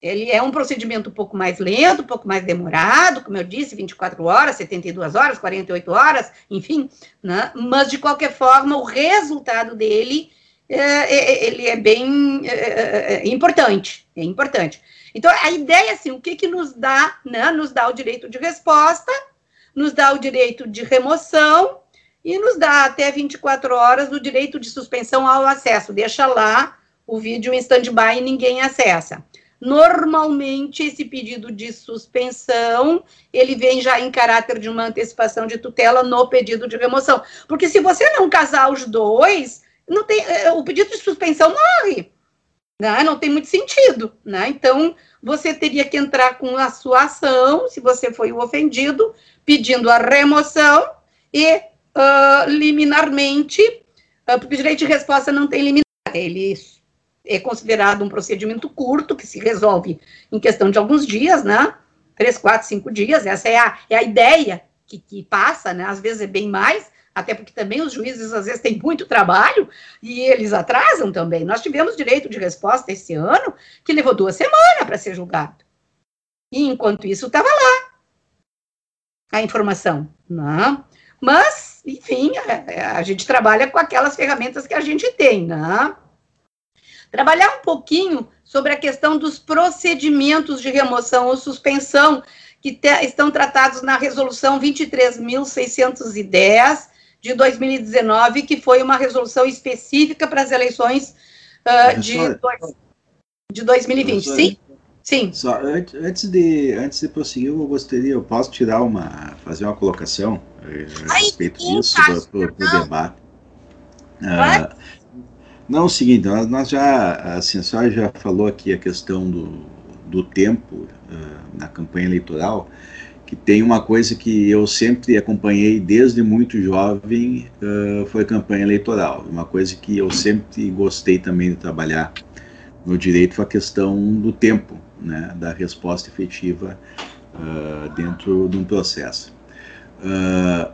Ele é um procedimento um pouco mais lento, um pouco mais demorado, como eu disse, 24 horas, 72 horas, 48 horas, enfim, né? mas de qualquer forma, o resultado dele é, é, é ele é bem é, é, é, importante, é importante. Então, a ideia, assim, o que, que nos dá, né? Nos dá o direito de resposta, nos dá o direito de remoção e nos dá até 24 horas o direito de suspensão ao acesso. Deixa lá o vídeo em stand-by e ninguém acessa. Normalmente, esse pedido de suspensão, ele vem já em caráter de uma antecipação de tutela no pedido de remoção. Porque se você não casar os dois, não tem, eh, o pedido de suspensão morre. Né? Não tem muito sentido. Né? Então, você teria que entrar com a sua ação, se você foi o ofendido, pedindo a remoção e uh, liminarmente, uh, porque o direito de resposta não tem liminar, ele é considerado um procedimento curto, que se resolve em questão de alguns dias, né? Três, quatro, cinco dias, essa é a, é a ideia que, que passa, né? Às vezes é bem mais, até porque também os juízes às vezes têm muito trabalho e eles atrasam também. Nós tivemos direito de resposta esse ano que levou duas semanas para ser julgado. E enquanto isso estava lá a informação, né? Mas, enfim, a, é, é, a, gente trabalha com aquelas ferramentas que a gente tem, né? Trabalhar um pouquinho sobre a questão dos procedimentos de remoção ou suspensão que te, estão tratados na resolução 23.610 de 2019, que foi uma resolução específica para as eleições uh, de, dois, de 2020. Sim? Sim. Só, antes, de, antes de prosseguir, eu gostaria, eu posso tirar uma, fazer uma colocação eh, a respeito disso para o debate. Ah, não, o seguinte, nós, nós já, a senhora já falou aqui a questão do, do tempo uh, na campanha eleitoral, que tem uma coisa que eu sempre acompanhei desde muito jovem, uh, foi a campanha eleitoral. Uma coisa que eu sempre gostei também de trabalhar no direito foi a questão do tempo, né, da resposta efetiva uh, dentro de um processo. Uh,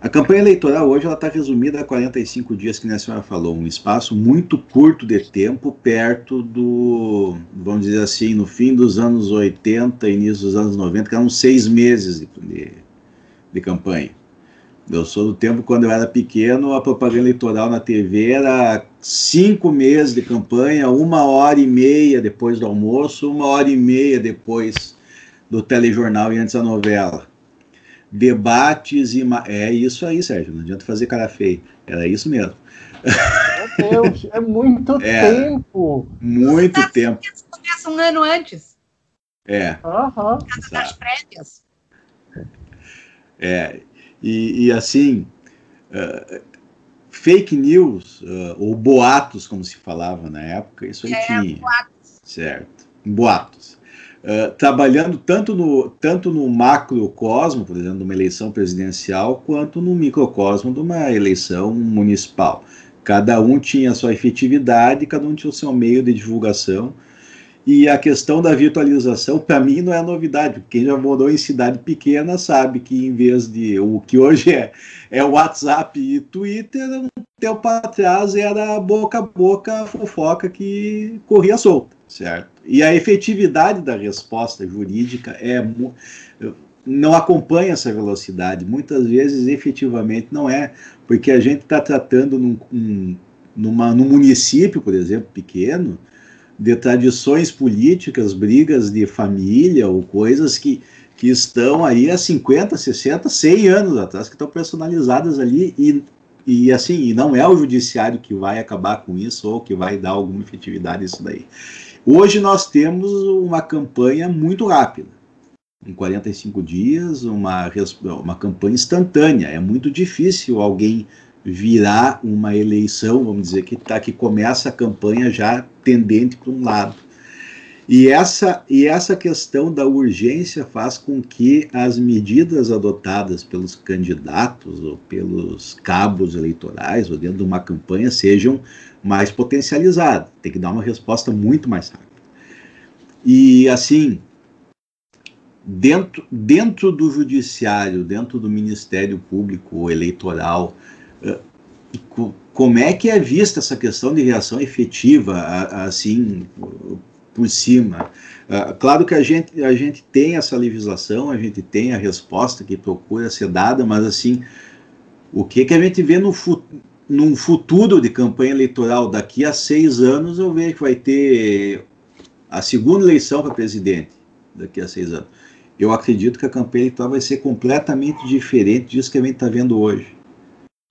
a campanha eleitoral hoje está resumida a 45 dias, que a senhora falou, um espaço muito curto de tempo, perto do, vamos dizer assim, no fim dos anos 80, início dos anos 90, que eram seis meses de, de, de campanha. Eu sou do tempo quando eu era pequeno, a propaganda eleitoral na TV era cinco meses de campanha, uma hora e meia depois do almoço, uma hora e meia depois do telejornal e antes da novela debates e. É isso aí, Sérgio, não adianta fazer cara feia. Era isso mesmo. Meu Deus, é muito é, tempo. Muito Os tempo. Começa um ano antes. É. Uhum. das prévias. É. E, e assim, uh, fake news, uh, ou boatos, como se falava na época, isso aí é, tinha. Boatos. Certo. Boatos. Uh, trabalhando tanto no, tanto no macrocosmo, por exemplo, de uma eleição presidencial, quanto no microcosmo de uma eleição municipal. Cada um tinha a sua efetividade, cada um tinha o seu meio de divulgação. E a questão da virtualização, para mim, não é novidade. Quem já morou em cidade pequena sabe que, em vez de o que hoje é, é WhatsApp e Twitter, um tempo atrás era boca a boca fofoca que corria solta, certo? E a efetividade da resposta jurídica é não acompanha essa velocidade. Muitas vezes, efetivamente, não é, porque a gente está tratando num, um, numa, num município, por exemplo, pequeno, de tradições políticas, brigas de família ou coisas que, que estão aí há 50, 60, 100 anos atrás, que estão personalizadas ali e, e assim, e não é o judiciário que vai acabar com isso ou que vai dar alguma efetividade isso daí. Hoje nós temos uma campanha muito rápida. Em 45 dias, uma, uma campanha instantânea. É muito difícil alguém virar uma eleição, vamos dizer, que, tá, que começa a campanha já tendente para um lado. E essa, e essa questão da urgência faz com que as medidas adotadas pelos candidatos ou pelos cabos eleitorais ou dentro de uma campanha sejam mais potencializada, tem que dar uma resposta muito mais rápida. E assim, dentro, dentro do judiciário, dentro do Ministério Público Eleitoral, como é que é vista essa questão de reação efetiva, assim, por cima? Claro que a gente, a gente tem essa legislação, a gente tem a resposta que procura ser dada, mas assim, o que, que a gente vê no, num futuro de campanha eleitoral daqui a seis anos, eu vejo que vai ter a segunda eleição para presidente daqui a seis anos. Eu acredito que a campanha eleitoral vai ser completamente diferente disso que a gente está vendo hoje.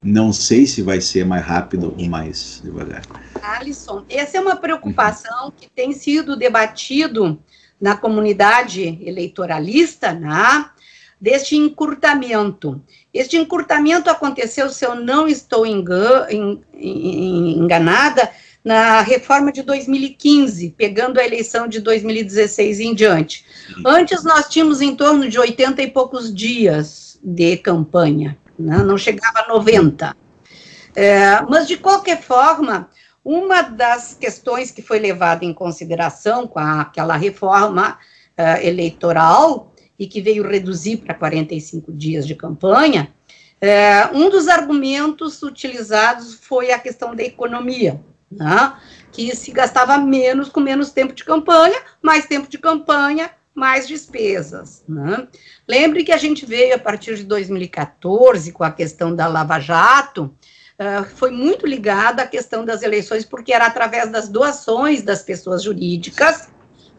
Não sei se vai ser mais rápido ou mais devagar. Alisson, essa é uma preocupação que tem sido debatido na comunidade eleitoralista, né? deste encurtamento. Este encurtamento aconteceu, se eu não estou enganada, na reforma de 2015, pegando a eleição de 2016 em diante. Antes nós tínhamos em torno de 80 e poucos dias de campanha, né? não chegava a 90. É, mas, de qualquer forma, uma das questões que foi levada em consideração com a, aquela reforma uh, eleitoral e que veio reduzir para 45 dias de campanha, é, um dos argumentos utilizados foi a questão da economia, né? que se gastava menos com menos tempo de campanha, mais tempo de campanha, mais despesas. Né? Lembre que a gente veio a partir de 2014 com a questão da Lava Jato, uh, foi muito ligada à questão das eleições, porque era através das doações das pessoas jurídicas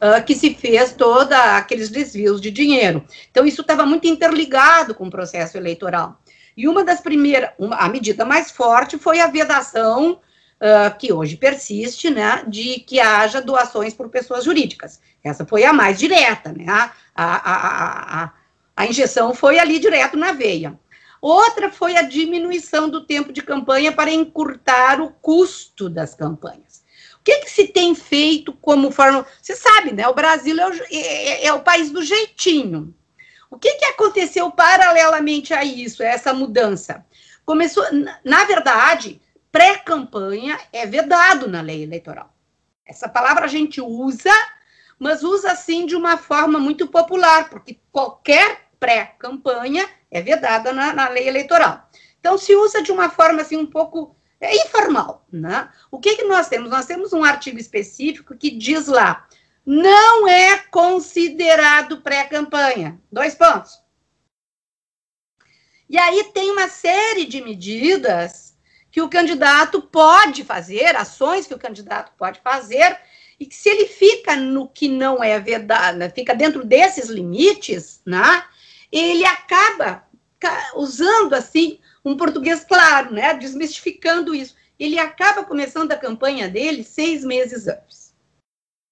uh, que se fez todos aqueles desvios de dinheiro. Então, isso estava muito interligado com o processo eleitoral. E uma das primeiras, uma, a medida mais forte foi a vedação uh, que hoje persiste, né, de que haja doações por pessoas jurídicas. Essa foi a mais direta, né? A, a, a, a, injeção foi ali direto na veia. Outra foi a diminuição do tempo de campanha para encurtar o custo das campanhas. O que, que se tem feito como forma. Você sabe, né? O Brasil é o, é, é o país do jeitinho. O que, que aconteceu paralelamente a isso, a essa mudança? Começou, na verdade, pré-campanha é vedado na lei eleitoral. Essa palavra a gente usa, mas usa assim de uma forma muito popular, porque qualquer pré-campanha é vedada na, na, lei eleitoral. Então se usa de uma forma assim um pouco é, informal, né? O que que nós temos? Nós temos um artigo específico que diz lá não é considerado pré-campanha. Dois pontos. E aí tem uma série de medidas que o candidato pode fazer, ações que o candidato pode fazer, e que se ele fica no que não é verdade, fica dentro desses limites, né, ele acaba usando assim um português claro, né, desmistificando isso. Ele acaba começando a campanha dele seis meses antes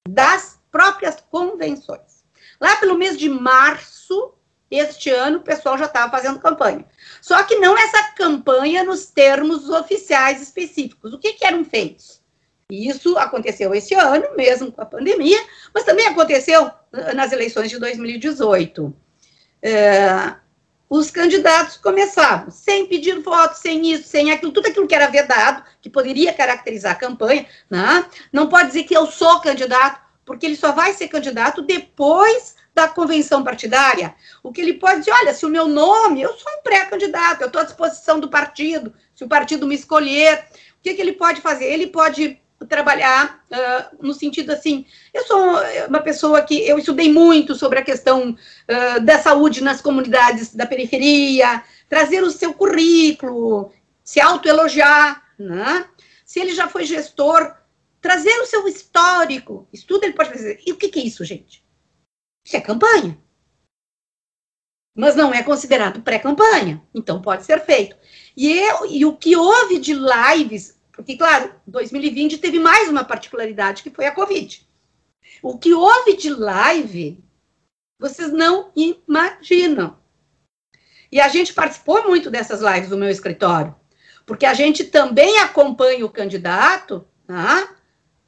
das próprias convenções. Lá pelo mês de março este ano, o pessoal já estava fazendo campanha. Só que não essa campanha nos termos oficiais específicos. O que, que eram feitos? Isso aconteceu esse ano, mesmo com a pandemia, mas também aconteceu ah, nas eleições de 2018. É, os candidatos começavam sem pedir voto, sem isso, sem aquilo, tudo aquilo que era vedado, que poderia caracterizar a campanha. Né? Não pode dizer que eu sou candidato, porque ele só vai ser candidato depois da convenção partidária. O que ele pode dizer, olha, se o meu nome, eu sou um pré-candidato, eu estou à disposição do partido, se o partido me escolher, o que, que ele pode fazer? Ele pode trabalhar uh, no sentido assim, eu sou uma pessoa que eu estudei muito sobre a questão uh, da saúde nas comunidades da periferia, trazer o seu currículo, se autoelogiar, né? Se ele já foi gestor, trazer o seu histórico, isso tudo ele pode fazer. E o que, que é isso, gente? Isso é campanha. Mas não é considerado pré-campanha, então pode ser feito. E, eu, e o que houve de lives, porque, claro, 2020 teve mais uma particularidade, que foi a Covid. O que houve de live, vocês não imaginam. E a gente participou muito dessas lives do meu escritório, porque a gente também acompanha o candidato, tá?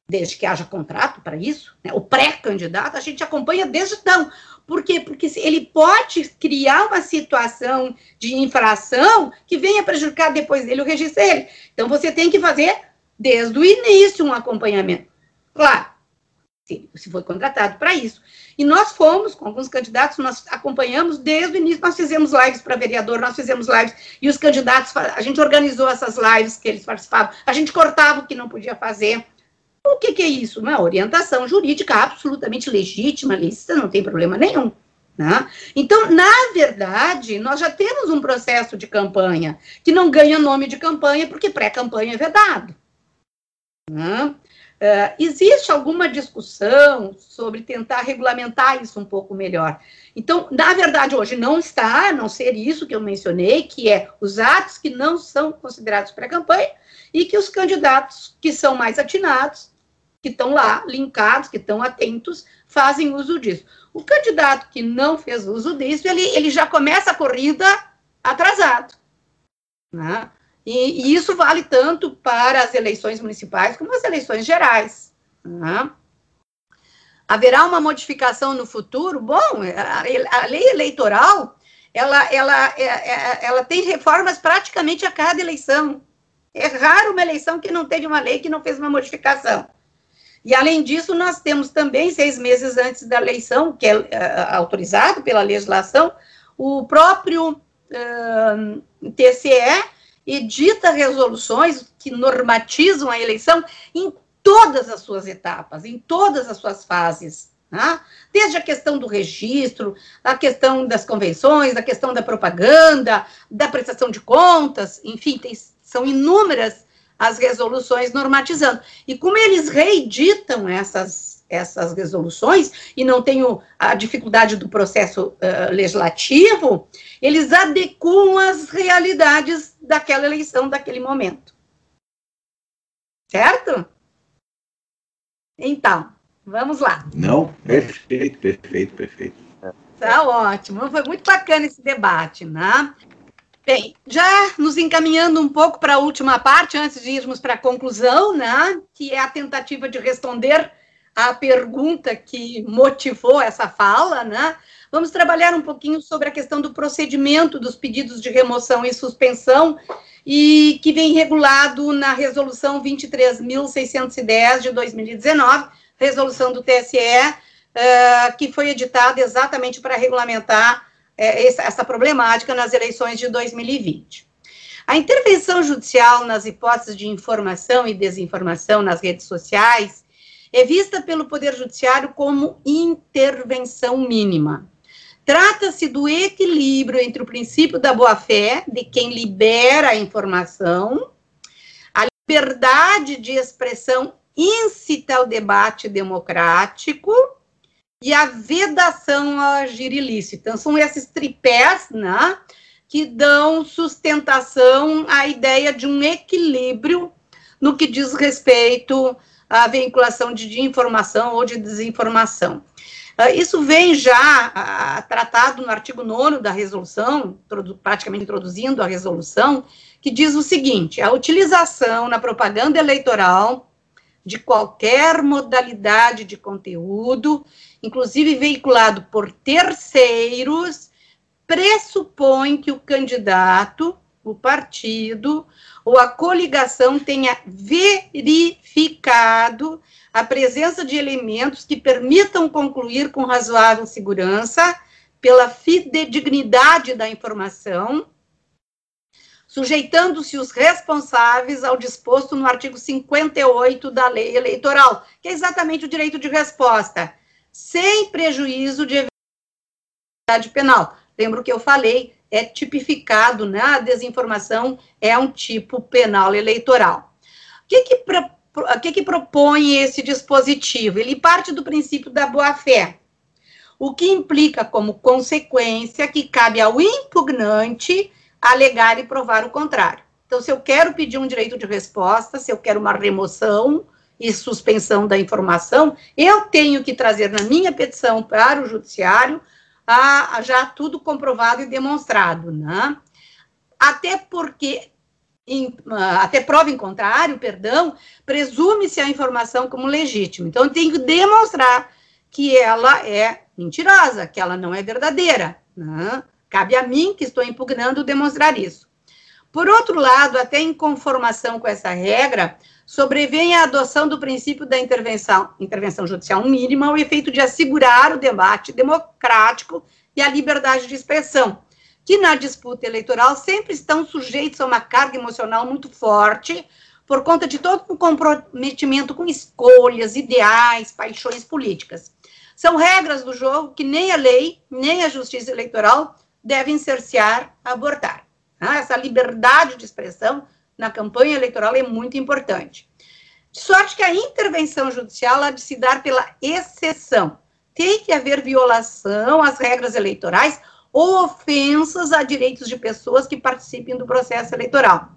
Desde que haja contrato para isso, né? o pré-candidato, a gente acompanha desde então. Por quê? Porque ele pode criar uma situação de infração que venha prejudicar depois dele o registro dele. Então, você tem que fazer desde o início um acompanhamento. Claro, se, se foi contratado para isso. E nós fomos, com alguns candidatos, nós acompanhamos desde o início, nós fizemos lives para vereador, nós fizemos lives, e os candidatos, a gente organizou essas lives que eles participavam, a gente cortava o que não podia fazer, o que, que é isso? Uma orientação jurídica absolutamente legítima, lícita, não tem problema nenhum. Né? Então, na verdade, nós já temos um processo de campanha que não ganha nome de campanha porque pré-campanha é vedado. Né? Uh, existe alguma discussão sobre tentar regulamentar isso um pouco melhor. Então, na verdade, hoje não está, a não ser isso que eu mencionei, que é os atos que não são considerados pré-campanha e que os candidatos que são mais atinados que estão lá, linkados, que estão atentos, fazem uso disso. O candidato que não fez uso disso, ele, ele já começa a corrida atrasado. Né? E, e, isso vale tanto para as eleições municipais como as eleições gerais. Né? Haverá uma modificação no futuro? Bom, a, a lei eleitoral ela, ela, é, é, ela tem reformas praticamente a cada eleição. É raro uma eleição que não teve uma lei que não fez uma modificação. E, além disso, nós temos também, seis meses antes da eleição, que é uh, autorizado pela legislação, o próprio uh, TCE edita resoluções que normatizam a eleição em todas as suas etapas, em todas as suas fases. Né? Desde a questão do registro, a questão das convenções, a questão da propaganda, da prestação de contas, enfim, tem, são inúmeras as resoluções normatizando. E como eles reeditam essas, essas resoluções, e não tem a dificuldade do processo uh, legislativo, eles adequam as realidades daquela eleição, daquele momento. Certo? Então, vamos lá. Não, perfeito, perfeito, perfeito. Tá ótimo. Foi muito bacana esse debate, né? Bem, já nos encaminhando um pouco para a última parte, antes de irmos para a conclusão, né? Que é a tentativa de responder à pergunta que motivou essa fala, né? Vamos trabalhar um pouquinho sobre a questão do procedimento dos pedidos de remoção e suspensão e que vem regulado na resolução 23.610 de 2019, resolução do TSE, uh, eh, que foi editada exatamente para regulamentar uh, essa problemática nas eleições de 2020. A intervenção judicial nas hipóteses de informação e desinformação nas redes sociais é vista pelo Poder Judiciário como intervenção mínima. Trata-se do equilíbrio entre o princípio da boa-fé, de quem libera a informação, a liberdade de expressão incita ao debate democrático e a vedação ao agir ilícito. Então, são esses tripés né, que dão sustentação à ideia de um equilíbrio no que diz respeito à vinculação de, informação ou de desinformação. Ah, isso vem já tratado no artigo 9 da resolução, praticamente introduzindo a resolução, que diz o seguinte: a utilização na propaganda eleitoral de qualquer modalidade de conteúdo, inclusive veiculado por terceiros, pressupõe que o candidato, o partido ou a coligação tenha verificado a presença de elementos que permitam concluir com razoável segurança, pela fidedignidade da informação, sujeitando-se os responsáveis ao disposto no artigo 58 da lei eleitoral, que é exatamente o direito de resposta, sem prejuízo de eventualidade penal. Lembro que eu falei, é tipificado, né? A desinformação é um tipo penal eleitoral. O que, que o que, que propõe esse dispositivo? Ele parte do princípio da boa-fé, o que implica como consequência que cabe ao impugnante alegar e provar o contrário. Então, se eu quero pedir um direito de resposta, se eu quero uma remoção e suspensão da informação, eu tenho que trazer na minha petição para o judiciário a, a já tudo comprovado e demonstrado, né? Até porque em, ah, até prova em contrário, perdão, presume-se a informação como legítima. Então, eu tenho que demonstrar que ela é mentirosa, que ela não é verdadeira. Né? Cabe a mim, que estou impugnando, demonstrar isso. Por outro lado, até em conformação com essa regra, sobrevém a adoção do princípio da intervenção, intervenção judicial mínima ao efeito de assegurar o debate democrático e a liberdade de expressão, que na disputa eleitoral sempre estão sujeitos a uma carga emocional muito forte, por conta de todo um comprometimento com escolhas, ideais, paixões políticas. São regras do jogo que nem a lei, nem a justiça eleitoral devem cercear, abortar. Ah, essa liberdade de expressão na campanha eleitoral é muito importante. De sorte que a intervenção judicial há de se dar pela exceção. Tem que haver violação às regras eleitorais ou ofensas a direitos de pessoas que participem do processo eleitoral.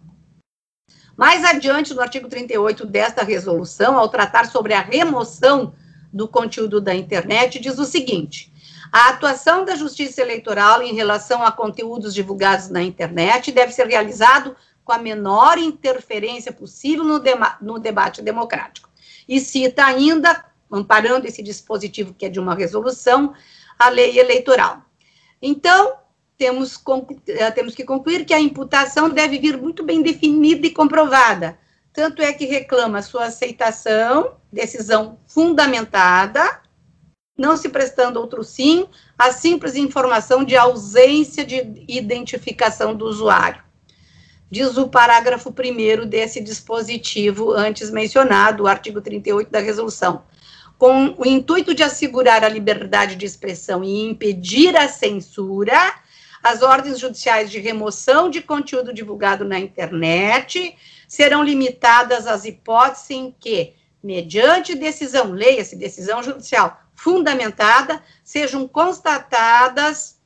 Mais adiante, no artigo 38 desta resolução, ao tratar sobre a remoção do conteúdo da internet, diz o seguinte: a atuação da Justiça Eleitoral em relação a conteúdos divulgados na internet deve ser realizado com a menor interferência possível no, no debate democrático. E cita ainda, amparando esse dispositivo que é de uma resolução, a lei eleitoral. Então, temos, eh, temos que concluir que a imputação deve vir muito bem definida e comprovada. Tanto é que reclama sua aceitação, decisão fundamentada, não se prestando outro sim, a simples informação de ausência de identificação do usuário. Diz o parágrafo 1 desse dispositivo antes mencionado, o artigo 38 da resolução com o intuito de assegurar a liberdade de expressão e impedir a censura, as ordens judiciais de remoção de conteúdo divulgado na internet serão limitadas às hipóteses em que, mediante decisão, leia-se, decisão judicial fundamentada, sejam constatadas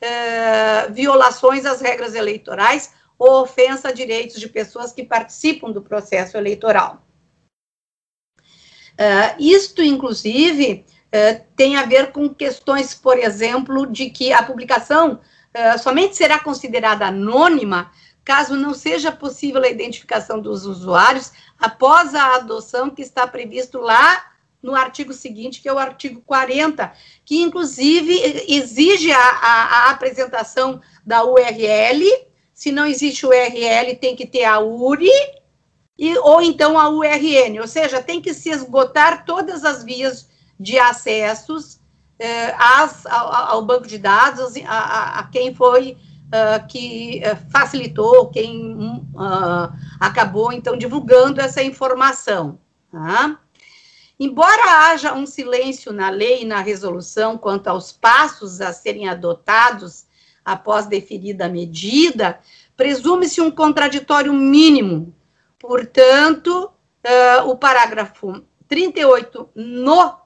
uh, violações às regras eleitorais ou ofensa a direitos de pessoas que participam do processo eleitoral. Uh, isto, inclusive, uh, tem a ver com questões, por exemplo, de que a publicação uh, somente será considerada anônima caso não seja possível a identificação dos usuários após a adoção que está previsto lá no artigo seguinte, que é o artigo 40, que inclusive exige a, a, a apresentação da URL. Se não existe URL, tem que ter a URI, e, ou então a URN, ou seja, tem que se esgotar todas as vias de acessos eh, ao, ao, banco de dados, a, a quem foi uh, que uh, facilitou, quem uh, acabou, então, divulgando essa informação. Tá? Embora haja um silêncio na lei e na resolução quanto aos passos a serem adotados após deferida a medida, presume-se um contraditório mínimo. Portanto, uh, o parágrafo 38 no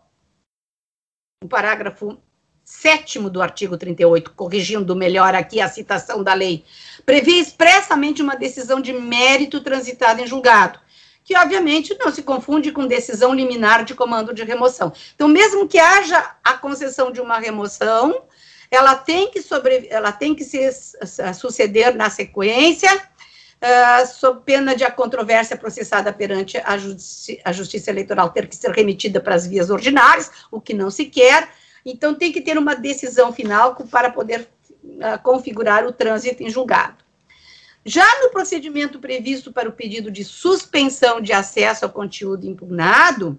o parágrafo 7 do artigo 38, corrigindo melhor aqui a citação da lei, prevê expressamente uma decisão de mérito transitada em julgado, que obviamente não se confunde com decisão liminar de comando de remoção. Então, mesmo que haja a concessão de uma remoção, ela tem que, sobre, ela tem que se suceder na sequência, uh, sob pena de a controvérsia processada perante a, justi a Justiça Eleitoral ter que ser remetida para as vias ordinárias, o que não se quer, então, tem que ter uma decisão final para poder uh, configurar o trânsito em julgado. Já no procedimento previsto para o pedido de suspensão de acesso ao conteúdo impugnado,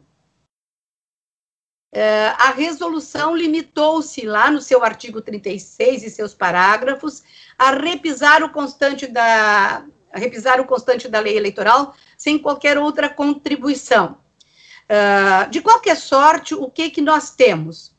uh, a resolução limitou-se lá no seu artigo 36 e seus parágrafos a repisar o constante da repisar o constante da lei eleitoral sem qualquer outra contribuição. Uh, de qualquer sorte, o que que nós temos?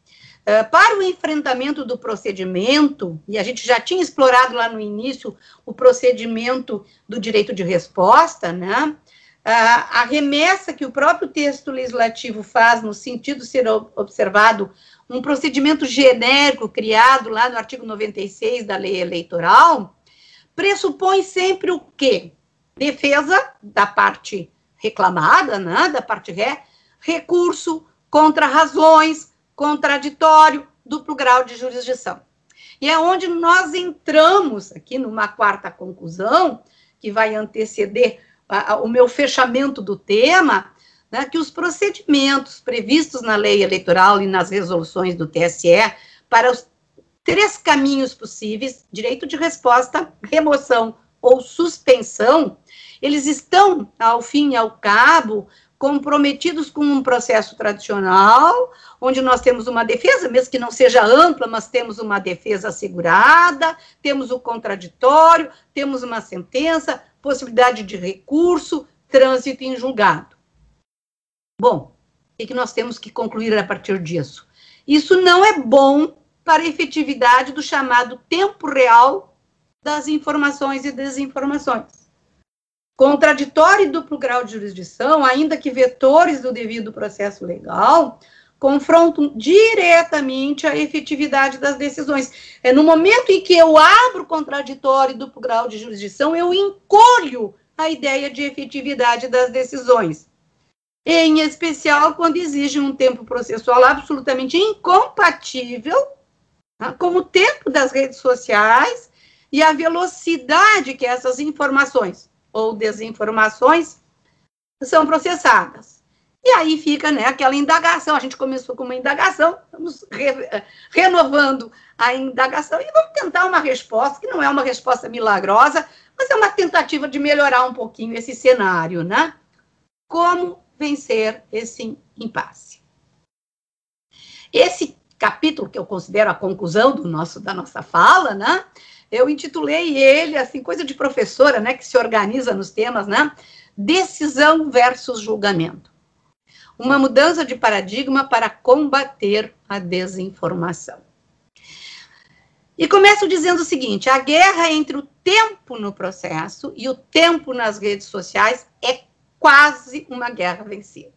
Eh, para o enfrentamento do procedimento, e a gente já tinha explorado lá no início o procedimento do direito de resposta, né? a remessa que o próprio texto legislativo faz no sentido de ser observado um procedimento genérico criado lá no artigo 96 da lei eleitoral, pressupõe sempre o quê? Defesa da parte reclamada, né, da parte ré, recurso contra razões, contraditório, duplo grau de jurisdição. E é onde nós entramos aqui numa quarta conclusão, que vai anteceder a, a, o meu fechamento do tema, né, que os procedimentos previstos na lei eleitoral e nas resoluções do TSE para os três caminhos possíveis, direito de resposta, remoção ou suspensão, eles estão, ao fim e ao cabo, comprometidos com um processo tradicional, onde nós temos uma defesa, mesmo que não seja ampla, mas temos uma defesa assegurada, temos o contraditório, temos uma sentença, possibilidade de recurso, trânsito em julgado. Bom, o que nós temos que concluir a partir disso? Isso não é bom para a efetividade do chamado tempo real das informações e desinformações contraditório e duplo grau de jurisdição, ainda que vetores do devido processo legal, confrontam diretamente a efetividade das decisões. É no momento em que eu abro contraditório e duplo grau de jurisdição, eu encolho a ideia de efetividade das decisões. Em especial quando exige um tempo processual absolutamente incompatível tá, com o tempo das redes sociais e a velocidade que essas informações ou desinformações são processadas. E aí fica né, aquela indagação. A gente começou com uma indagação, estamos re, renovando a indagação e vamos tentar uma resposta, que não é uma resposta milagrosa, mas é uma tentativa de melhorar um pouquinho esse cenário, né? Como vencer esse impasse. Esse capítulo, que eu considero a conclusão do nosso, da nossa fala, né? Eu intitulei ele, assim, coisa de professora, né, que se organiza nos temas, né? Decisão versus julgamento. Uma mudança de paradigma para combater a desinformação. E começo dizendo o seguinte: a guerra entre o tempo no processo e o tempo nas redes sociais é quase uma guerra vencida.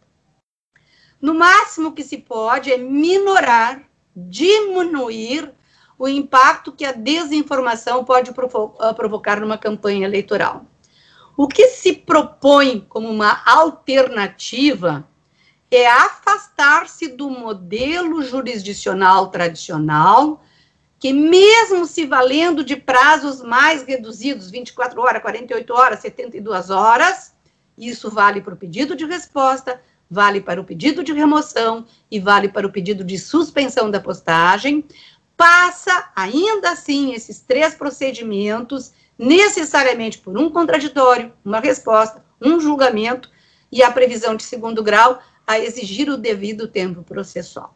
No máximo que se pode é minorar, diminuir o impacto que a desinformação pode provo ah, provocar numa campanha eleitoral. O que se propõe como uma alternativa é afastar-se do modelo jurisdicional tradicional, que mesmo se valendo de prazos mais reduzidos, 24 horas, 48 horas, 72 horas, isso vale para o pedido de resposta, vale para o pedido de remoção e vale para o pedido de suspensão da postagem, passa ainda assim esses três procedimentos necessariamente por um contraditório, uma resposta, um julgamento e a previsão de segundo grau a exigir o devido tempo processual.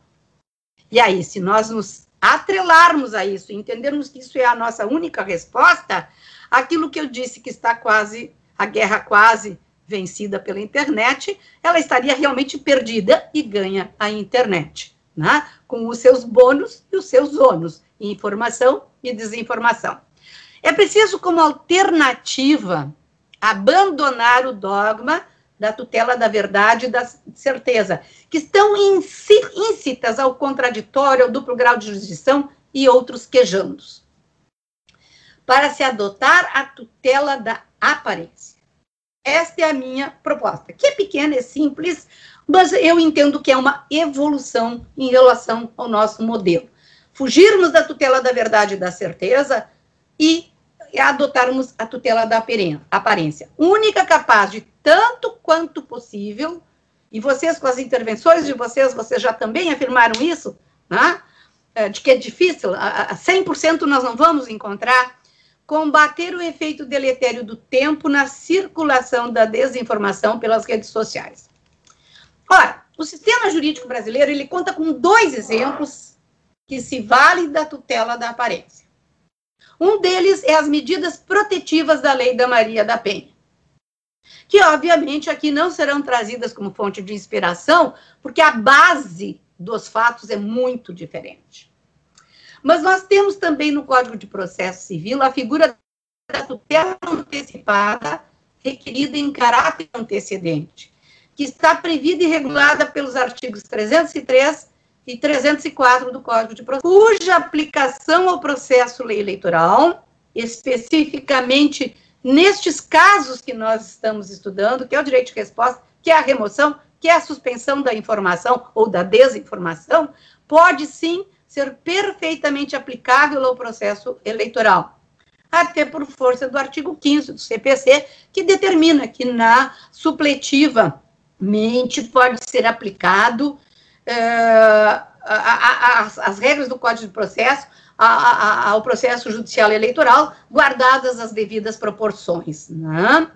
E aí, se nós nos atrelarmos a isso, entendermos que isso é a nossa única resposta, aquilo que eu disse que está quase, a guerra quase vencida pela internet, ela estaria realmente perdida e ganha a internet, né? com os seus bônus e os seus ônus, informação e desinformação. É preciso, como alternativa, abandonar o dogma da tutela da verdade e da certeza, que estão íncitas ao contraditório, ao duplo grau de jurisdição e outros quejandos, para se adotar a tutela da aparência. Esta é a minha proposta, que é pequena, é simples, mas eu entendo que é uma evolução em relação ao nosso modelo. Fugirmos da tutela da verdade e da certeza e adotarmos a tutela da aparência, única capaz de, tanto quanto possível, e vocês, com as intervenções de vocês, vocês já também afirmaram isso, né? É, de que é difícil, a 100% nós não vamos encontrar, combater o efeito deletério do tempo na circulação da desinformação pelas redes sociais. Ora, o sistema jurídico brasileiro ele conta com dois exemplos que se vale da tutela da aparência. Um deles é as medidas protetivas da Lei da Maria da Penha, que obviamente aqui não serão trazidas como fonte de inspiração, porque a base dos fatos é muito diferente. Mas nós temos também no Código de Processo Civil a figura da tutela antecipada requerida em caráter antecedente, que está prevista e regulada pelos artigos 303 e 304 do Código de Processo, cuja aplicação ao processo eleitoral, especificamente nestes casos que nós estamos estudando, que é o direito de resposta, que é a remoção, que é a suspensão da informação ou da desinformação, pode sim ser perfeitamente aplicável ao processo eleitoral. Até por força do artigo 15 do CPC, que determina que na supletivamente pode ser aplicado uh, as regras do Código de Processo ao processo judicial eleitoral, guardadas as devidas proporções. Né?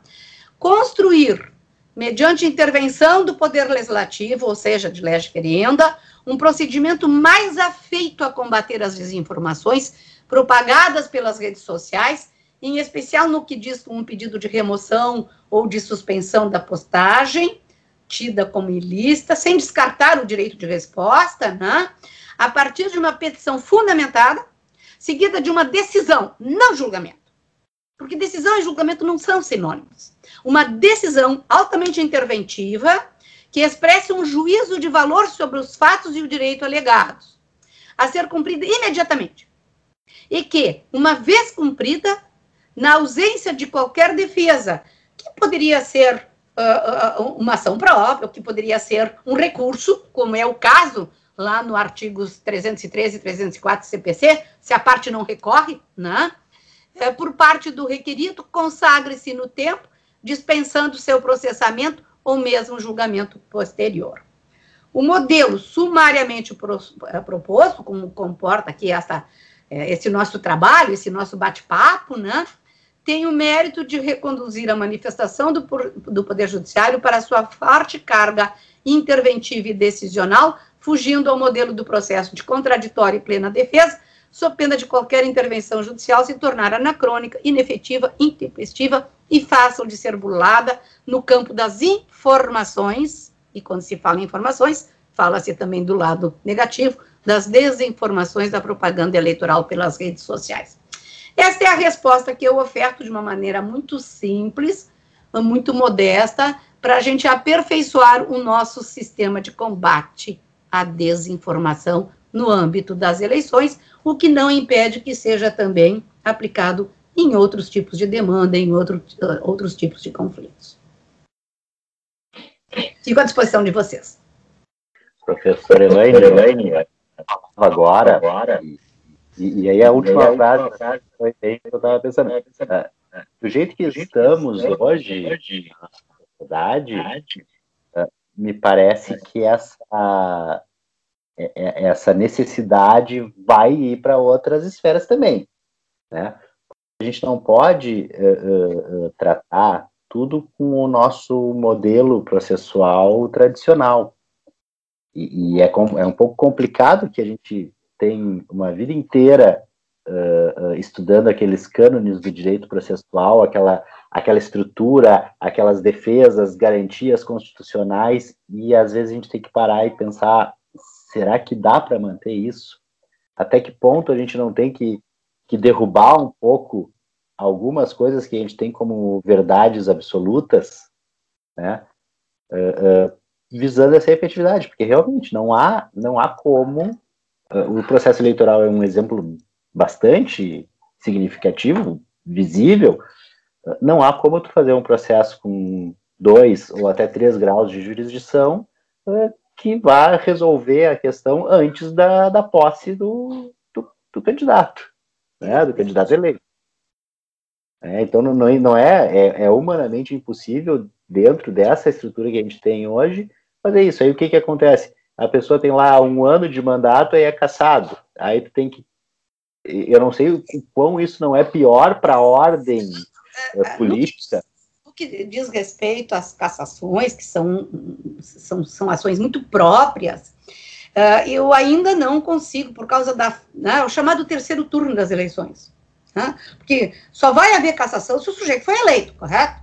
Construir, mediante intervenção do Poder Legislativo, ou seja, de lei ferenda, um procedimento mais afeito a combater as desinformações propagadas pelas redes sociais, em especial no que diz um pedido de remoção ou de suspensão da postagem, tida como ilícita, sem descartar o direito de resposta, né? a partir de uma petição fundamentada, seguida de uma decisão, não julgamento. Porque decisão e julgamento não são sinônimos. Uma decisão altamente interventiva, que expresse um juízo de valor sobre os fatos e o direito alegados, a ser cumprida imediatamente. E que, uma vez cumprida, na ausência de qualquer defesa, que poderia ser uh, uma ação própria, ou que poderia ser um recurso, como é o caso lá no artigos 313 e 304 do CPC, se a parte não recorre, né? É, por parte do requerido, consagre-se no tempo, dispensando seu processamento ou mesmo julgamento posterior. O modelo sumariamente eh, proposto, como comporta aqui essa, eh, esse nosso trabalho, esse nosso bate-papo, né, tem o mérito de reconduzir a manifestação do, do Poder Judiciário para sua forte carga interventiva e decisional, fugindo ao modelo do processo de contraditória e plena defesa, sob pena de qualquer intervenção judicial se tornar anacrônica, inefetiva, intempestiva e fácil de ser burlada no campo das informações, e quando se fala em informações, fala-se também do lado negativo, das desinformações da propaganda eleitoral pelas redes sociais. Esta é a resposta que eu oferto de uma maneira muito simples, muito modesta, para a gente aperfeiçoar o nosso sistema de combate à desinformação no âmbito das eleições, o que não impede que seja também aplicado em outros tipos de demanda, em outro, uh, outros tipos de conflitos. Fico à disposição de vocês. professor Elaine, Elaine agora, agora e, e, aí a última frase, frase foi bem que eu estava pensando. É, do jeito que estamos hoje na sociedade, é, me parece que essa, é, essa necessidade vai ir para outras esferas também. Né? A gente não pode uh, uh, tratar tudo com o nosso modelo processual tradicional. E, e é, com, é, um pouco complicado que a gente tem uma vida inteira uh, estudando aqueles cânones do direito processual, aquela, aquela estrutura, aquelas defesas, garantias constitucionais, e às vezes a gente tem que parar e pensar: será que dá para manter isso? Até que ponto a gente não tem que que derrubar um pouco algumas coisas que a gente tem como verdades absolutas, né, uh, uh, visando essa efetividade, porque realmente não há, não há como. O processo eleitoral é um exemplo bastante significativo, visível. Não há como tu fazer um processo com dois ou até três graus de jurisdição que vá resolver a questão antes da, da posse do, do, do candidato né, do candidato eleito. É, então não, não é, é, é, humanamente impossível dentro dessa estrutura que a gente tem hoje fazer isso. Aí o que que acontece? A pessoa tem lá um ano de mandato e é caçado. Aí tu tem que eu não sei o quão isso não é pior para a ordem é, é, política. O que diz respeito às cassações, que são, são, são ações muito próprias, Uh, eu ainda não consigo, por causa da né, o chamado terceiro turno das eleições. Né? Porque só vai haver cassação se o sujeito foi eleito, correto?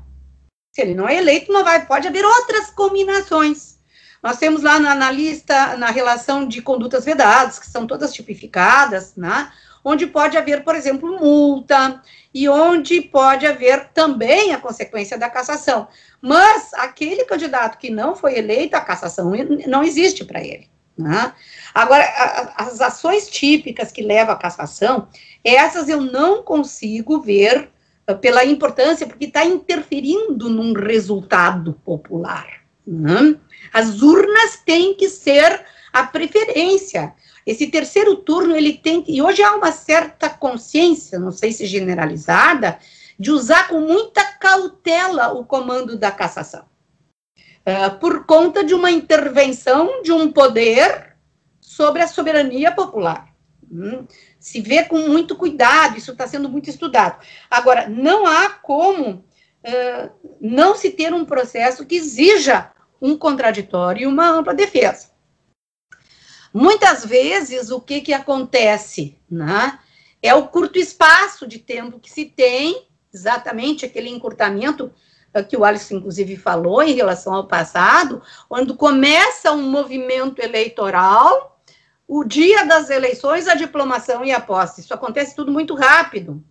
Se ele não é eleito, não vai, pode haver outras combinações. Nós temos lá na, na lista, na relação de condutas vedadas, que são todas tipificadas, né? onde pode haver, por exemplo, multa, e onde pode haver também a consequência da cassação. Mas aquele candidato que não foi eleito, a cassação não existe para ele. Né? Agora, a, as ações típicas que levam à cassação, essas eu não consigo ver uh, pela importância, porque está interferindo num resultado popular. Né? As urnas têm que ser a preferência. Esse terceiro turno, ele tem e hoje há uma certa consciência, não sei se generalizada, de usar com muita cautela o comando da cassação. É, por conta de uma intervenção de um poder sobre a soberania popular. Hum, se vê com muito cuidado, isso está sendo muito estudado. Agora, não há como uh, não se ter um processo que exija um contraditório e uma ampla defesa. Muitas vezes, o que, que acontece? Né, é o curto espaço de tempo que se tem, exatamente aquele encurtamento que o Alisson, inclusive, falou em relação ao passado, quando começa um movimento eleitoral, o dia das eleições, a diplomação e a posse. Isso acontece tudo muito rápido.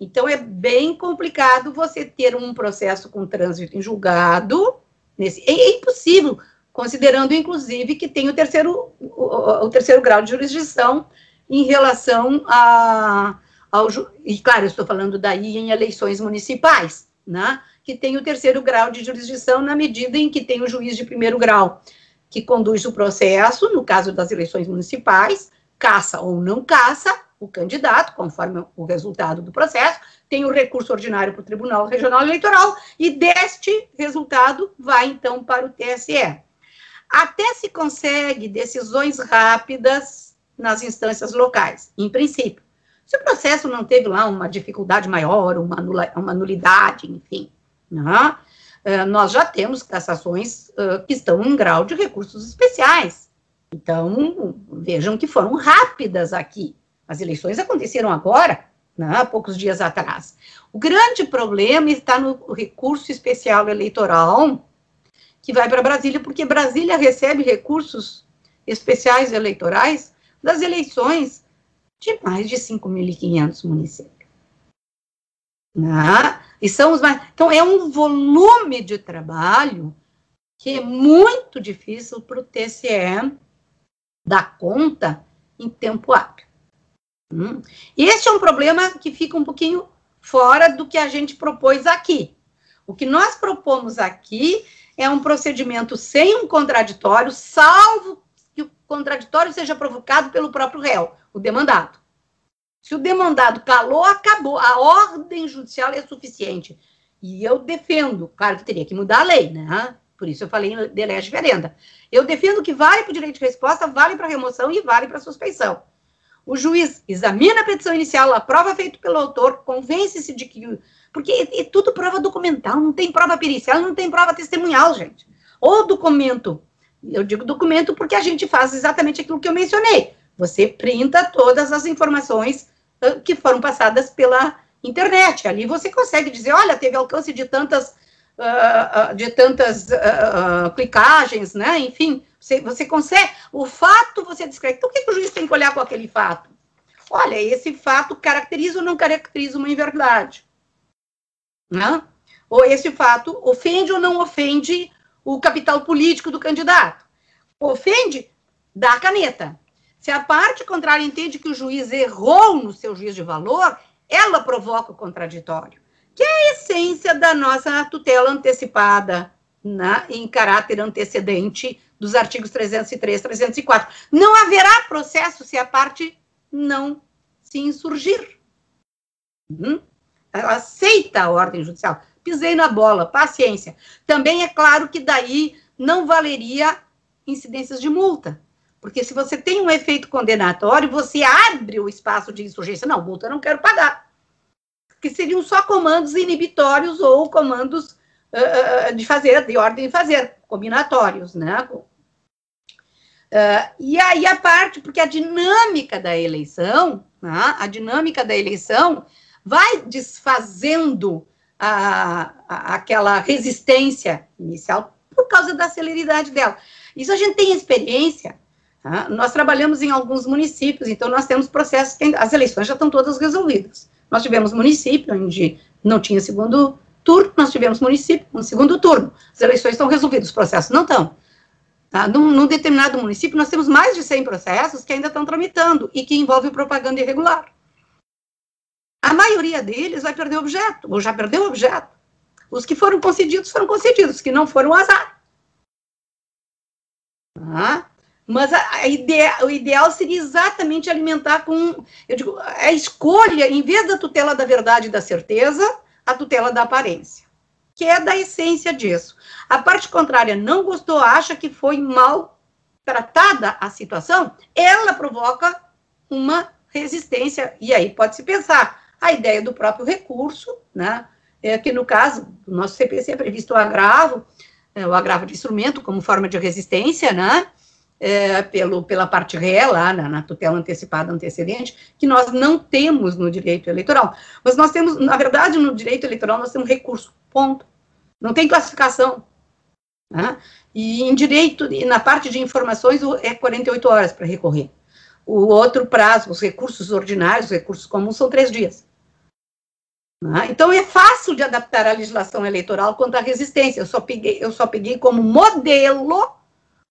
Então, é bem complicado você ter um processo com trânsito em julgado. Nesse, é impossível, considerando, inclusive, que tem o terceiro, o, o terceiro grau de jurisdição em relação a. Ao, e, claro, eu estou falando daí em eleições municipais, né? que tem o terceiro grau de jurisdição na medida em que tem o juiz de primeiro grau, que conduz o processo, no caso das eleições municipais, caça ou não caça o candidato, conforme o resultado do processo, tem o recurso ordinário para o Tribunal Regional Eleitoral, e deste resultado vai então para o TSE. Até se consegue decisões rápidas nas instâncias locais, em princípio. Se o processo não teve lá uma dificuldade maior, uma, nula, uma nulidade, enfim, né? Uh, nós já temos cassações uh, que estão em grau de recursos especiais. Então, vejam que foram rápidas aqui. As eleições aconteceram agora, né, poucos dias atrás. O grande problema está no recurso especial eleitoral, que vai para Brasília, porque Brasília recebe recursos especiais eleitorais das eleições de mais de 5.500 municípios. Né? E são os mais. Então, é um volume de trabalho que é muito difícil para o TCE dar conta em tempo hábil. Hum. Esse é um problema que fica um pouquinho fora do que a gente propôs aqui. O que nós propomos aqui é um procedimento sem um contraditório, salvo contraditório seja provocado pelo próprio réu, o demandado. Se o demandado calou, acabou. A ordem judicial é suficiente. E eu defendo, claro que teria que mudar a lei, né? Por isso eu falei de lege verenda. Eu defendo que vale para o direito de resposta, vale para remoção e vale para suspeição. O juiz examina a petição inicial, a prova feita pelo autor, convence-se de que. Porque é, é, tudo prova documental, não tem prova pericial, não tem prova testemunhal, gente. Ou documento. Eu digo documento porque a gente faz exatamente aquilo que eu mencionei. Você printa todas as informações uh, que foram passadas pela internet. Ali você consegue dizer, olha, teve alcance de tantas uh, de tantas uh, clicagens, né? Enfim, você, você consegue. O fato você descreve. Então, o que, o juiz tem que olhar com aquele fato? Olha, esse fato caracteriza ou não caracteriza uma inverdade? Né? Ou esse fato ofende ou não ofende o capital político do candidato? Ofende? Dá a caneta. Se a parte contrária entende que o juiz errou no seu juízo de valor, ela provoca o contraditório que é a essência da nossa tutela antecipada na, em caráter antecedente dos artigos 303 e 304. Não haverá processo se a parte não se insurgir. Hum? Ela aceita a ordem judicial. Pisei na bola, paciência. Também é claro que daí não valeria incidências de multa. Porque se você tem um efeito condenatório, você abre o espaço de insurgência. Não, multa eu não quero pagar que seriam só comandos inibitórios ou comandos uh, de fazer, de ordem de fazer, combinatórios, né? Uh, e aí a parte, porque a dinâmica da eleição, né, a dinâmica da eleição vai desfazendo a, a, aquela resistência inicial por causa da celeridade dela. Isso a gente tem experiência. Tá? Nós trabalhamos em alguns municípios, então nós temos processos que as eleições já estão todas resolvidas. Nós tivemos município onde não tinha segundo turno, nós tivemos município com segundo turno. As eleições estão resolvidas, os processos não estão. Tá? Num, num, determinado município, nós temos mais de 100 processos que ainda estão tramitando e que envolvem propaganda irregular. A maioria deles vai perder objeto, ou já perdeu objeto. Os que foram concedidos, foram concedidos, os que não foram, azar. Tá? Mas a, a ideia, o ideal seria exatamente alimentar com, eu digo, a escolha, em vez da tutela da verdade e da certeza, a tutela da aparência, que é da essência disso. A parte contrária não gostou, acha que foi mal tratada a situação, ela provoca uma resistência, e aí pode-se pensar a ideia do próprio recurso, né, é que no caso do nosso CPC é previsto o agravo, é, o agravo de instrumento como forma de resistência, né, é, pelo, pela parte ré, lá na, na, tutela antecipada antecedente, que nós não temos no direito eleitoral. Mas nós temos, na verdade, no direito eleitoral, nós temos recurso, ponto. Não tem classificação. Né? E em direito, na parte de informações, é 48 horas para recorrer. O outro prazo, os recursos ordinários, os recursos comuns, são três dias. Né? Então, é fácil de adaptar a legislação eleitoral quanto à resistência. Eu só peguei, eu só peguei como modelo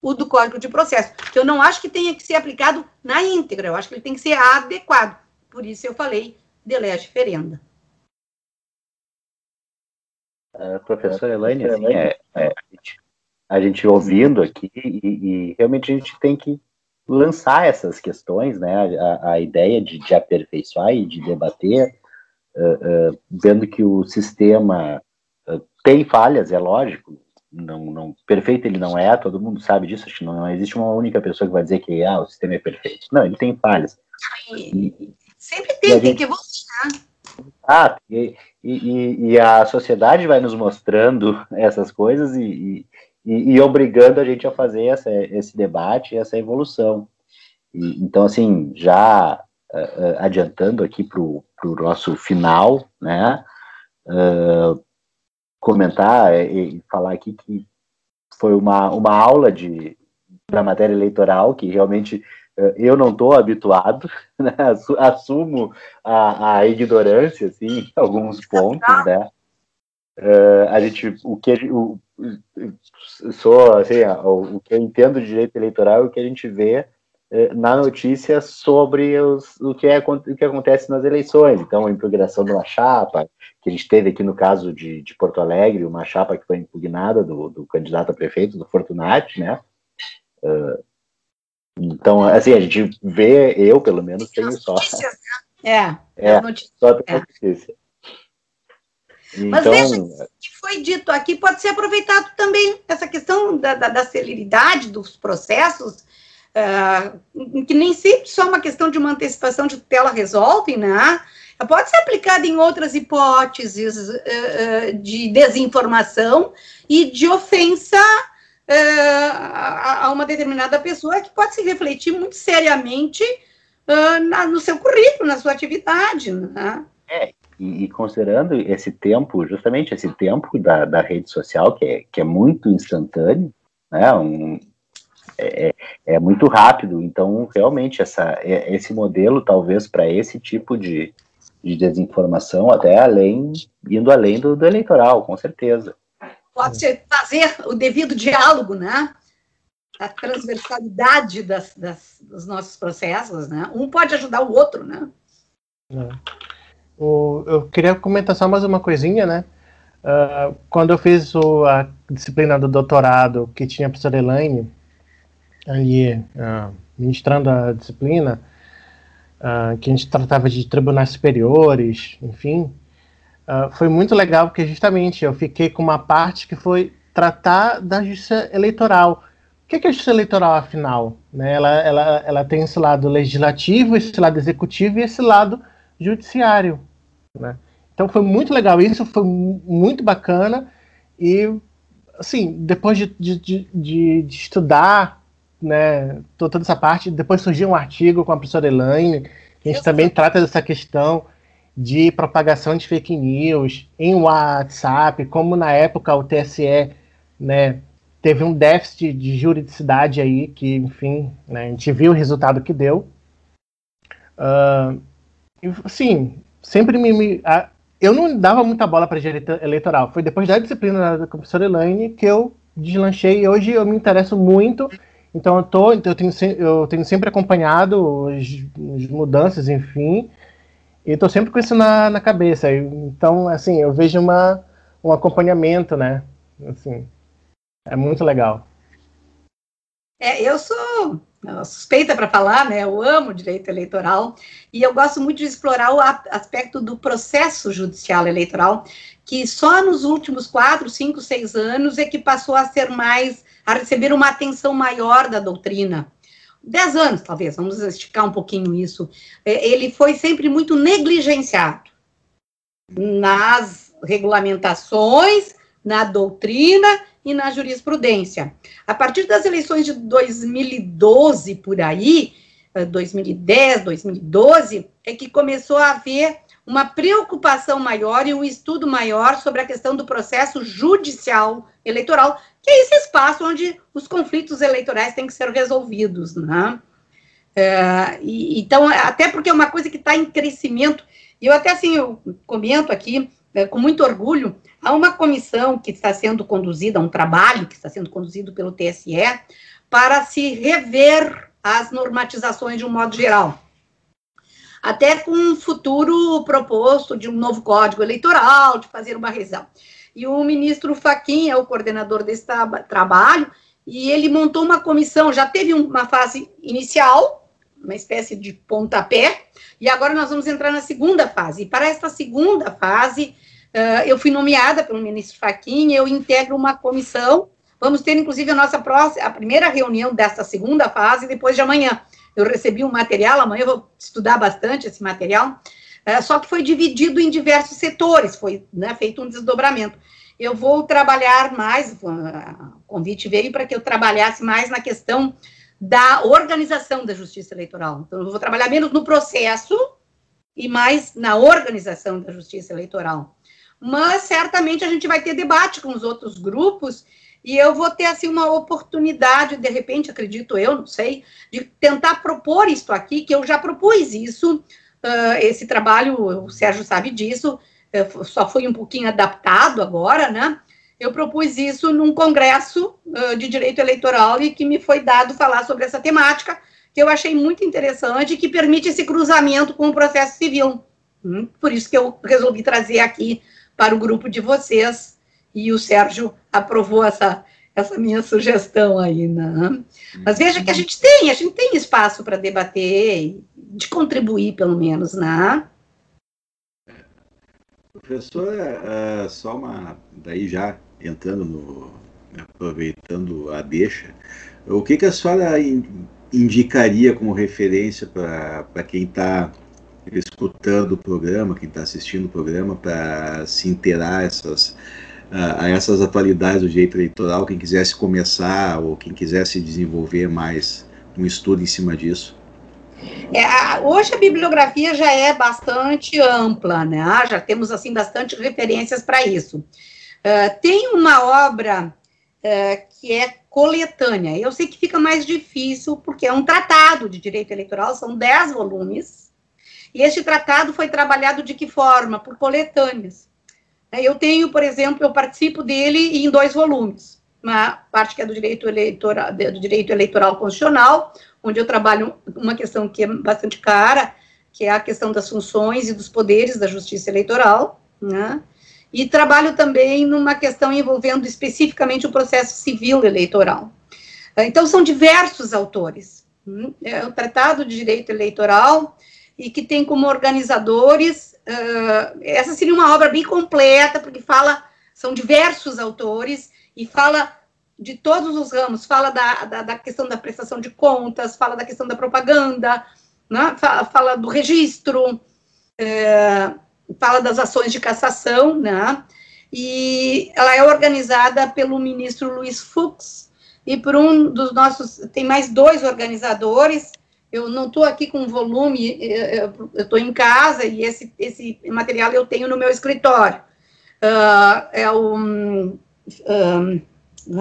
o do Código de Processo, que eu não acho que tenha que ser aplicado na íntegra, eu acho que ele tem que ser adequado. Por isso eu falei de lege ferenda. Uh, professora Elaine, assim, é, é, a, gente, a, gente, ouvindo aqui, e, e, realmente a gente tem que lançar essas questões, né, a, a ideia de, de, aperfeiçoar e de debater, uh, uh, vendo que o sistema tem falhas, é lógico, não, não, perfeito ele não é, todo mundo sabe disso, acho que não, não, existe uma única pessoa que vai dizer que ah, o sistema é perfeito. Não, ele tem falhas. E, Sempre tem, tem gente, que evoluir. Ah, e, e, e, a sociedade vai nos mostrando essas coisas e, e, obrigando a gente a fazer essa, esse debate, essa evolução. então, assim, já uh, adiantando aqui para o nosso final, né, uh, comentar e falar aqui que foi uma, uma aula de, da matéria eleitoral que realmente eh, eu não estou habituado, né? assumo a, a, ignorância assim, em alguns pontos, né? Uh, a gente, o que o, sou assim, o, o que eu entendo de direito eleitoral é o que a gente vê na notícia sobre os, o, que é, o que acontece nas eleições. Então, a impugnação de uma chapa, que a gente teve aqui no caso de, de Porto Alegre, uma chapa que foi impugnada do, do candidato a prefeito, do Fortunati, né? Uh, Então, assim, a gente vê, eu pelo menos tenho só. Né? É, é, só tem é. notícia. Então, Mas veja que foi dito aqui, pode ser aproveitado também essa questão da, da, da celeridade dos processos, uh, que nem sempre só uma questão de uma antecipação de tutela resolve, né? Pode ser aplicada em outras hipóteses uh, de desinformação e de ofensa a, a, uma determinada pessoa que pode se refletir muito seriamente na, no seu currículo, na sua atividade, né? É, e, e, considerando esse tempo, justamente esse tempo da, da rede social, que é, que é muito instantâneo, né, um, é, é, é muito rápido, então realmente essa, é, esse modelo, talvez para esse tipo de, de desinformação, até além, indo além do, do eleitoral, com certeza. Pode ser fazer o devido diálogo, né? A transversalidade das, das, dos nossos processos, né? Um pode ajudar o outro, né? É. O, eu queria comentar só mais uma coisinha, né? Uh, quando eu fiz o, a disciplina do doutorado, que tinha a professora Elaine ali uh, ministrando a disciplina, uh, que a gente tratava de tribunais superiores, enfim, foi muito legal porque justamente eu fiquei com uma parte que foi tratar da justiça eleitoral. O que é a justiça eleitoral, afinal? Né? Ela, ela, ela tem esse lado legislativo, esse lado executivo e esse lado judiciário. Né? Então foi muito legal isso, foi muito bacana. E, assim, depois de, de, de, de estudar né, toda essa parte, depois surgiu um artigo com a professora Elaine, que a gente também trata dessa questão de propagação de fake news em WhatsApp, como na época o TSE né, teve um déficit de juridicidade aí, que, enfim, né, a gente viu o resultado que deu. Uh, sim, sempre me. me a, eu não dava muita bola para direito eleitoral. Foi depois da disciplina da professora Elaine que eu deslanchei e hoje eu me interesso muito. Então eu, tô, eu, tenho, eu tenho sempre acompanhado as, as mudanças, enfim, e estou sempre com isso na, na cabeça. Então, assim, eu vejo uma, um acompanhamento, né? Assim, é muito legal. É, eu sou suspeita para falar, né? Eu amo direito eleitoral e eu gosto muito de explorar o aspecto do processo judicial eleitoral, que só nos últimos quatro, cinco, seis anos é que passou a ser mais, a receber uma atenção maior da doutrina. Dez anos, talvez, vamos esticar um pouquinho isso. É, ele foi sempre muito negligenciado nas regulamentações, na doutrina e na jurisprudência. A partir das eleições de 2012 por aí, 2010, eh, 2012, é que começou a haver uma preocupação maior e um estudo maior sobre a questão do processo judicial eleitoral, que é esse espaço onde os conflitos eleitorais têm que ser resolvidos, né? É, e, então, até porque é uma coisa que está em crescimento, e eu até assim, eu comento aqui, é, com muito orgulho, Há uma comissão que está sendo conduzida, um trabalho que está sendo conduzido pelo TSE, para se rever as normatizações de um modo geral. Até com um futuro proposto de um novo código eleitoral, de fazer uma revisão. E o ministro Faquim é o coordenador desse tra trabalho, e ele montou uma comissão, já teve uma fase inicial, uma espécie de pontapé, e agora nós vamos entrar na segunda fase. E para esta segunda fase, Uh, eu fui nomeada pelo ministro Fachin, eu integro uma comissão. Vamos ter, inclusive, a nossa próxima, a primeira reunião desta segunda fase, depois de amanhã. Eu recebi um material, amanhã eu vou estudar bastante esse material, uh, só que foi dividido em diversos setores, foi né, feito um desdobramento. Eu vou trabalhar mais, o convite veio para que eu trabalhasse mais na questão da organização da justiça eleitoral. Então, eu vou trabalhar menos no processo e mais na organização da justiça eleitoral mas certamente a gente vai ter debate com os outros grupos e eu vou ter assim uma oportunidade, de repente, acredito eu, não sei, de tentar propor isso aqui, que eu já propus isso, uh, esse trabalho, o Sérgio sabe disso, só foi um pouquinho adaptado agora, né? Eu propus isso num congresso uh, de direito eleitoral e que me foi dado falar sobre essa temática, que eu achei muito interessante e que permite esse cruzamento com o processo civil. Hum, por isso que eu resolvi trazer aqui para o grupo de vocês, e o Sérgio aprovou essa, essa minha sugestão aí, né? Mas veja que a gente tem, a gente tem espaço para debater, de contribuir, pelo menos, né? Professora, uh, só uma, daí já entrando no, aproveitando a deixa, o que, que a senhora indicaria como referência para quem está escutando o programa, quem está assistindo o programa, para se inteirar essas, a essas atualidades do direito eleitoral, quem quisesse começar ou quem quisesse desenvolver mais um estudo em cima disso? É, hoje a bibliografia já é bastante ampla, né? Ah, já temos assim bastante referências para isso. Uh, tem uma obra uh, que é coletânea. Eu sei que fica mais difícil porque é um tratado de direito eleitoral, são dez volumes. E este tratado foi trabalhado de que forma? Por coletâneas. Eu tenho, por exemplo, eu participo dele em dois volumes. Uma parte que é do direito eleitoral, do direito eleitoral constitucional, onde eu trabalho uma questão que é bastante cara, que é a questão das funções e dos poderes da justiça eleitoral, né? E trabalho também numa questão envolvendo especificamente o processo civil eleitoral. Então, são diversos autores. É o Tratado de Direito Eleitoral, e que tem como organizadores uh, essa seria uma obra bem completa, porque fala, são diversos autores, e fala de todos os ramos, fala da, da, da questão da prestação de contas, fala da questão da propaganda, né, fala, fala do registro, é, fala das ações de cassação, né, e ela é organizada pelo ministro Luiz Fux, e por um dos nossos, tem mais dois organizadores, eu não estou aqui com volume, eh, eh, eu estou em casa e esse, esse material eu tenho no meu escritório. Uh, é o. Um,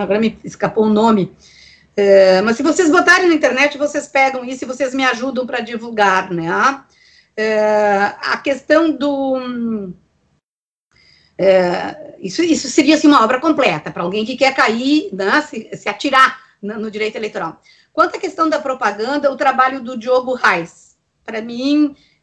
agora me escapou o nome. Uh, mas se vocês botarem na internet, vocês pegam isso e vocês me ajudam para divulgar, né? Uh, a questão do. isso, isso seria assim, uma obra completa para alguém que quer cair, né, se, se atirar no, no direito eleitoral. Quanto à questão da propaganda, o trabalho do Diogo Reis, para mim, é,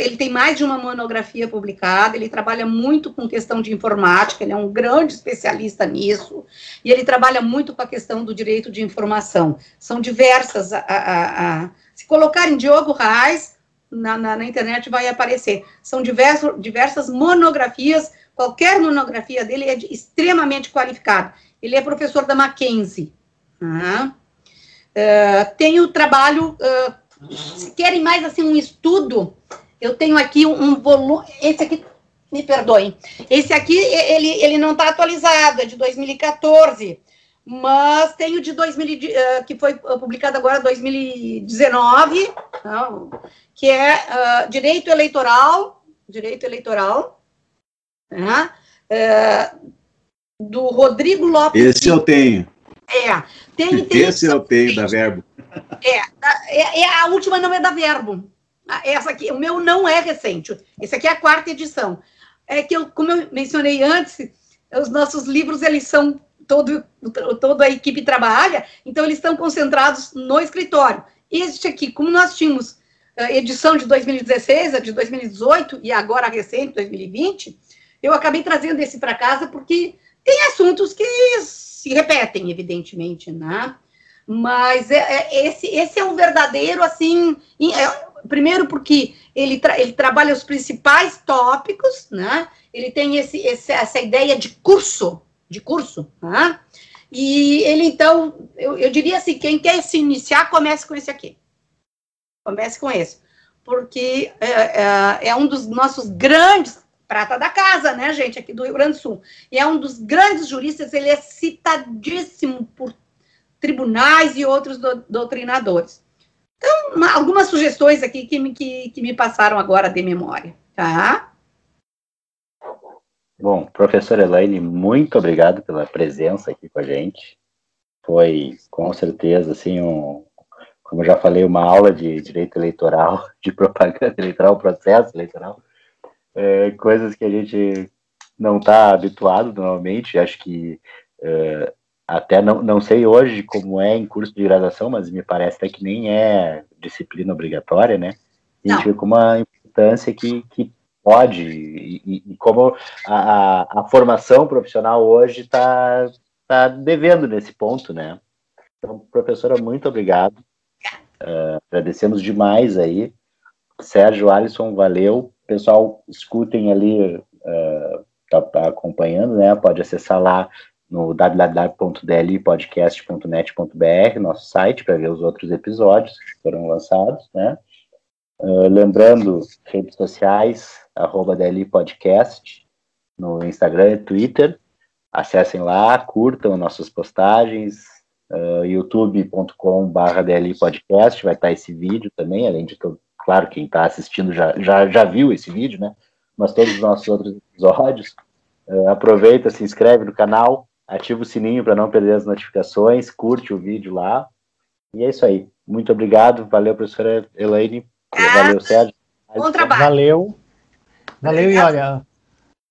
ele tem mais de uma monografia publicada, ele trabalha muito com questão de informática, ele é um grande especialista nisso, e ele trabalha muito com a questão do direito de informação. São diversas, a, a, a, se colocarem Diogo Reis, na, na, na, internet vai aparecer. São diverso, diversas monografias, qualquer monografia dele é de, extremamente qualificado. Ele é professor da Mackenzie. Uhum. Uh, tenho trabalho, uh, se querem mais assim um estudo, eu tenho aqui um, um volume, esse aqui, me perdoem, esse aqui, ele, ele não está atualizado, é de 2014, mas tenho de 2000, uh, eh, que foi publicado agora 2019, não, que é Direito Eleitoral, Direito Eleitoral, né, do Rodrigo Lopes. Esse eu tenho. É. Tem, tem Esse eu tenho da Verbo. É, é, é, a última não é da Verbo. Essa aqui, o meu não é recente. Esse aqui é a quarta edição. É que, eu, como eu mencionei antes, os nossos livros, eles são todo, toda a equipe trabalha, então eles estão concentrados no escritório. Este aqui, como nós tínhamos a edição de 2016, a de 2018 e agora a recente, 2020, eu acabei trazendo esse para casa porque tem assuntos que se repetem, evidentemente, né? Mas é, é, esse, esse é um verdadeiro, assim, é, primeiro porque ele, tra ele trabalha os principais tópicos, né? Ele tem esse, esse, essa ideia de curso, de curso, né? E ele, então, eu, eu diria assim, quem quer se iniciar, comece com esse aqui. Comece com esse. Porque é, é, é um dos nossos grandes prata da casa, né, gente, aqui do Rio Grande do Sul. E é um dos grandes juristas, ele é citadíssimo por tribunais e outros do, doutrinadores. Então, uma, algumas sugestões aqui que me, que, que me passaram agora de memória, tá? Bom, professora Elaine, muito obrigado pela presença aqui com a gente. Foi, com certeza, assim, um, como já falei, uma aula de direito eleitoral, de propaganda eleitoral, processo eleitoral, é, coisas que a gente não está habituado normalmente. Acho que é, até não, não sei hoje como é em curso de graduação, mas me parece até que nem é disciplina obrigatória, né? E a gente vê com uma importância que, que pode, e, e como a, a, a, formação profissional hoje está tá devendo nesse ponto, né? Então, professora, muito obrigado. Uh, agradecemos demais aí. Sérgio, Alisson, valeu. Pessoal, escutem ali, uh, tá, tá acompanhando, né? Pode acessar lá no www.dlpodcast.net.br, nosso site, para ver os outros episódios que foram lançados, né? Uh, lembrando, redes sociais, arroba DLI Podcast, no Instagram e Twitter. Acessem lá, curtam nossas postagens, uh, youtube.com.br DLI Podcast, vai estar esse vídeo também, além de claro, quem está assistindo já, já, já viu esse vídeo, né? Mas todos os nossos outros episódios. Uh, aproveita, se inscreve no canal, ativa o sininho para não perder as notificações, curte o vídeo lá. E é isso aí. Muito obrigado. Valeu, professora Elaine. Valeu, Sérgio. Bom trabalho. Valeu. Valeu, e olha,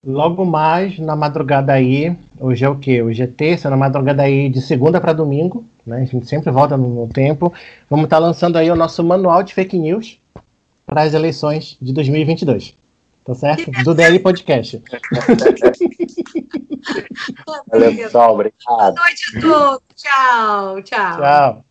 logo mais na madrugada aí, hoje é o quê? Hoje é terça, na madrugada aí de segunda para domingo, né? A gente sempre volta no, no tempo. Vamos estar tá lançando aí o nosso manual de fake news para as eleições de 2022. Tá certo? Do DL Podcast. Valeu, pessoal. Obrigado. Boa noite a todos. Tchau, tchau. Tchau.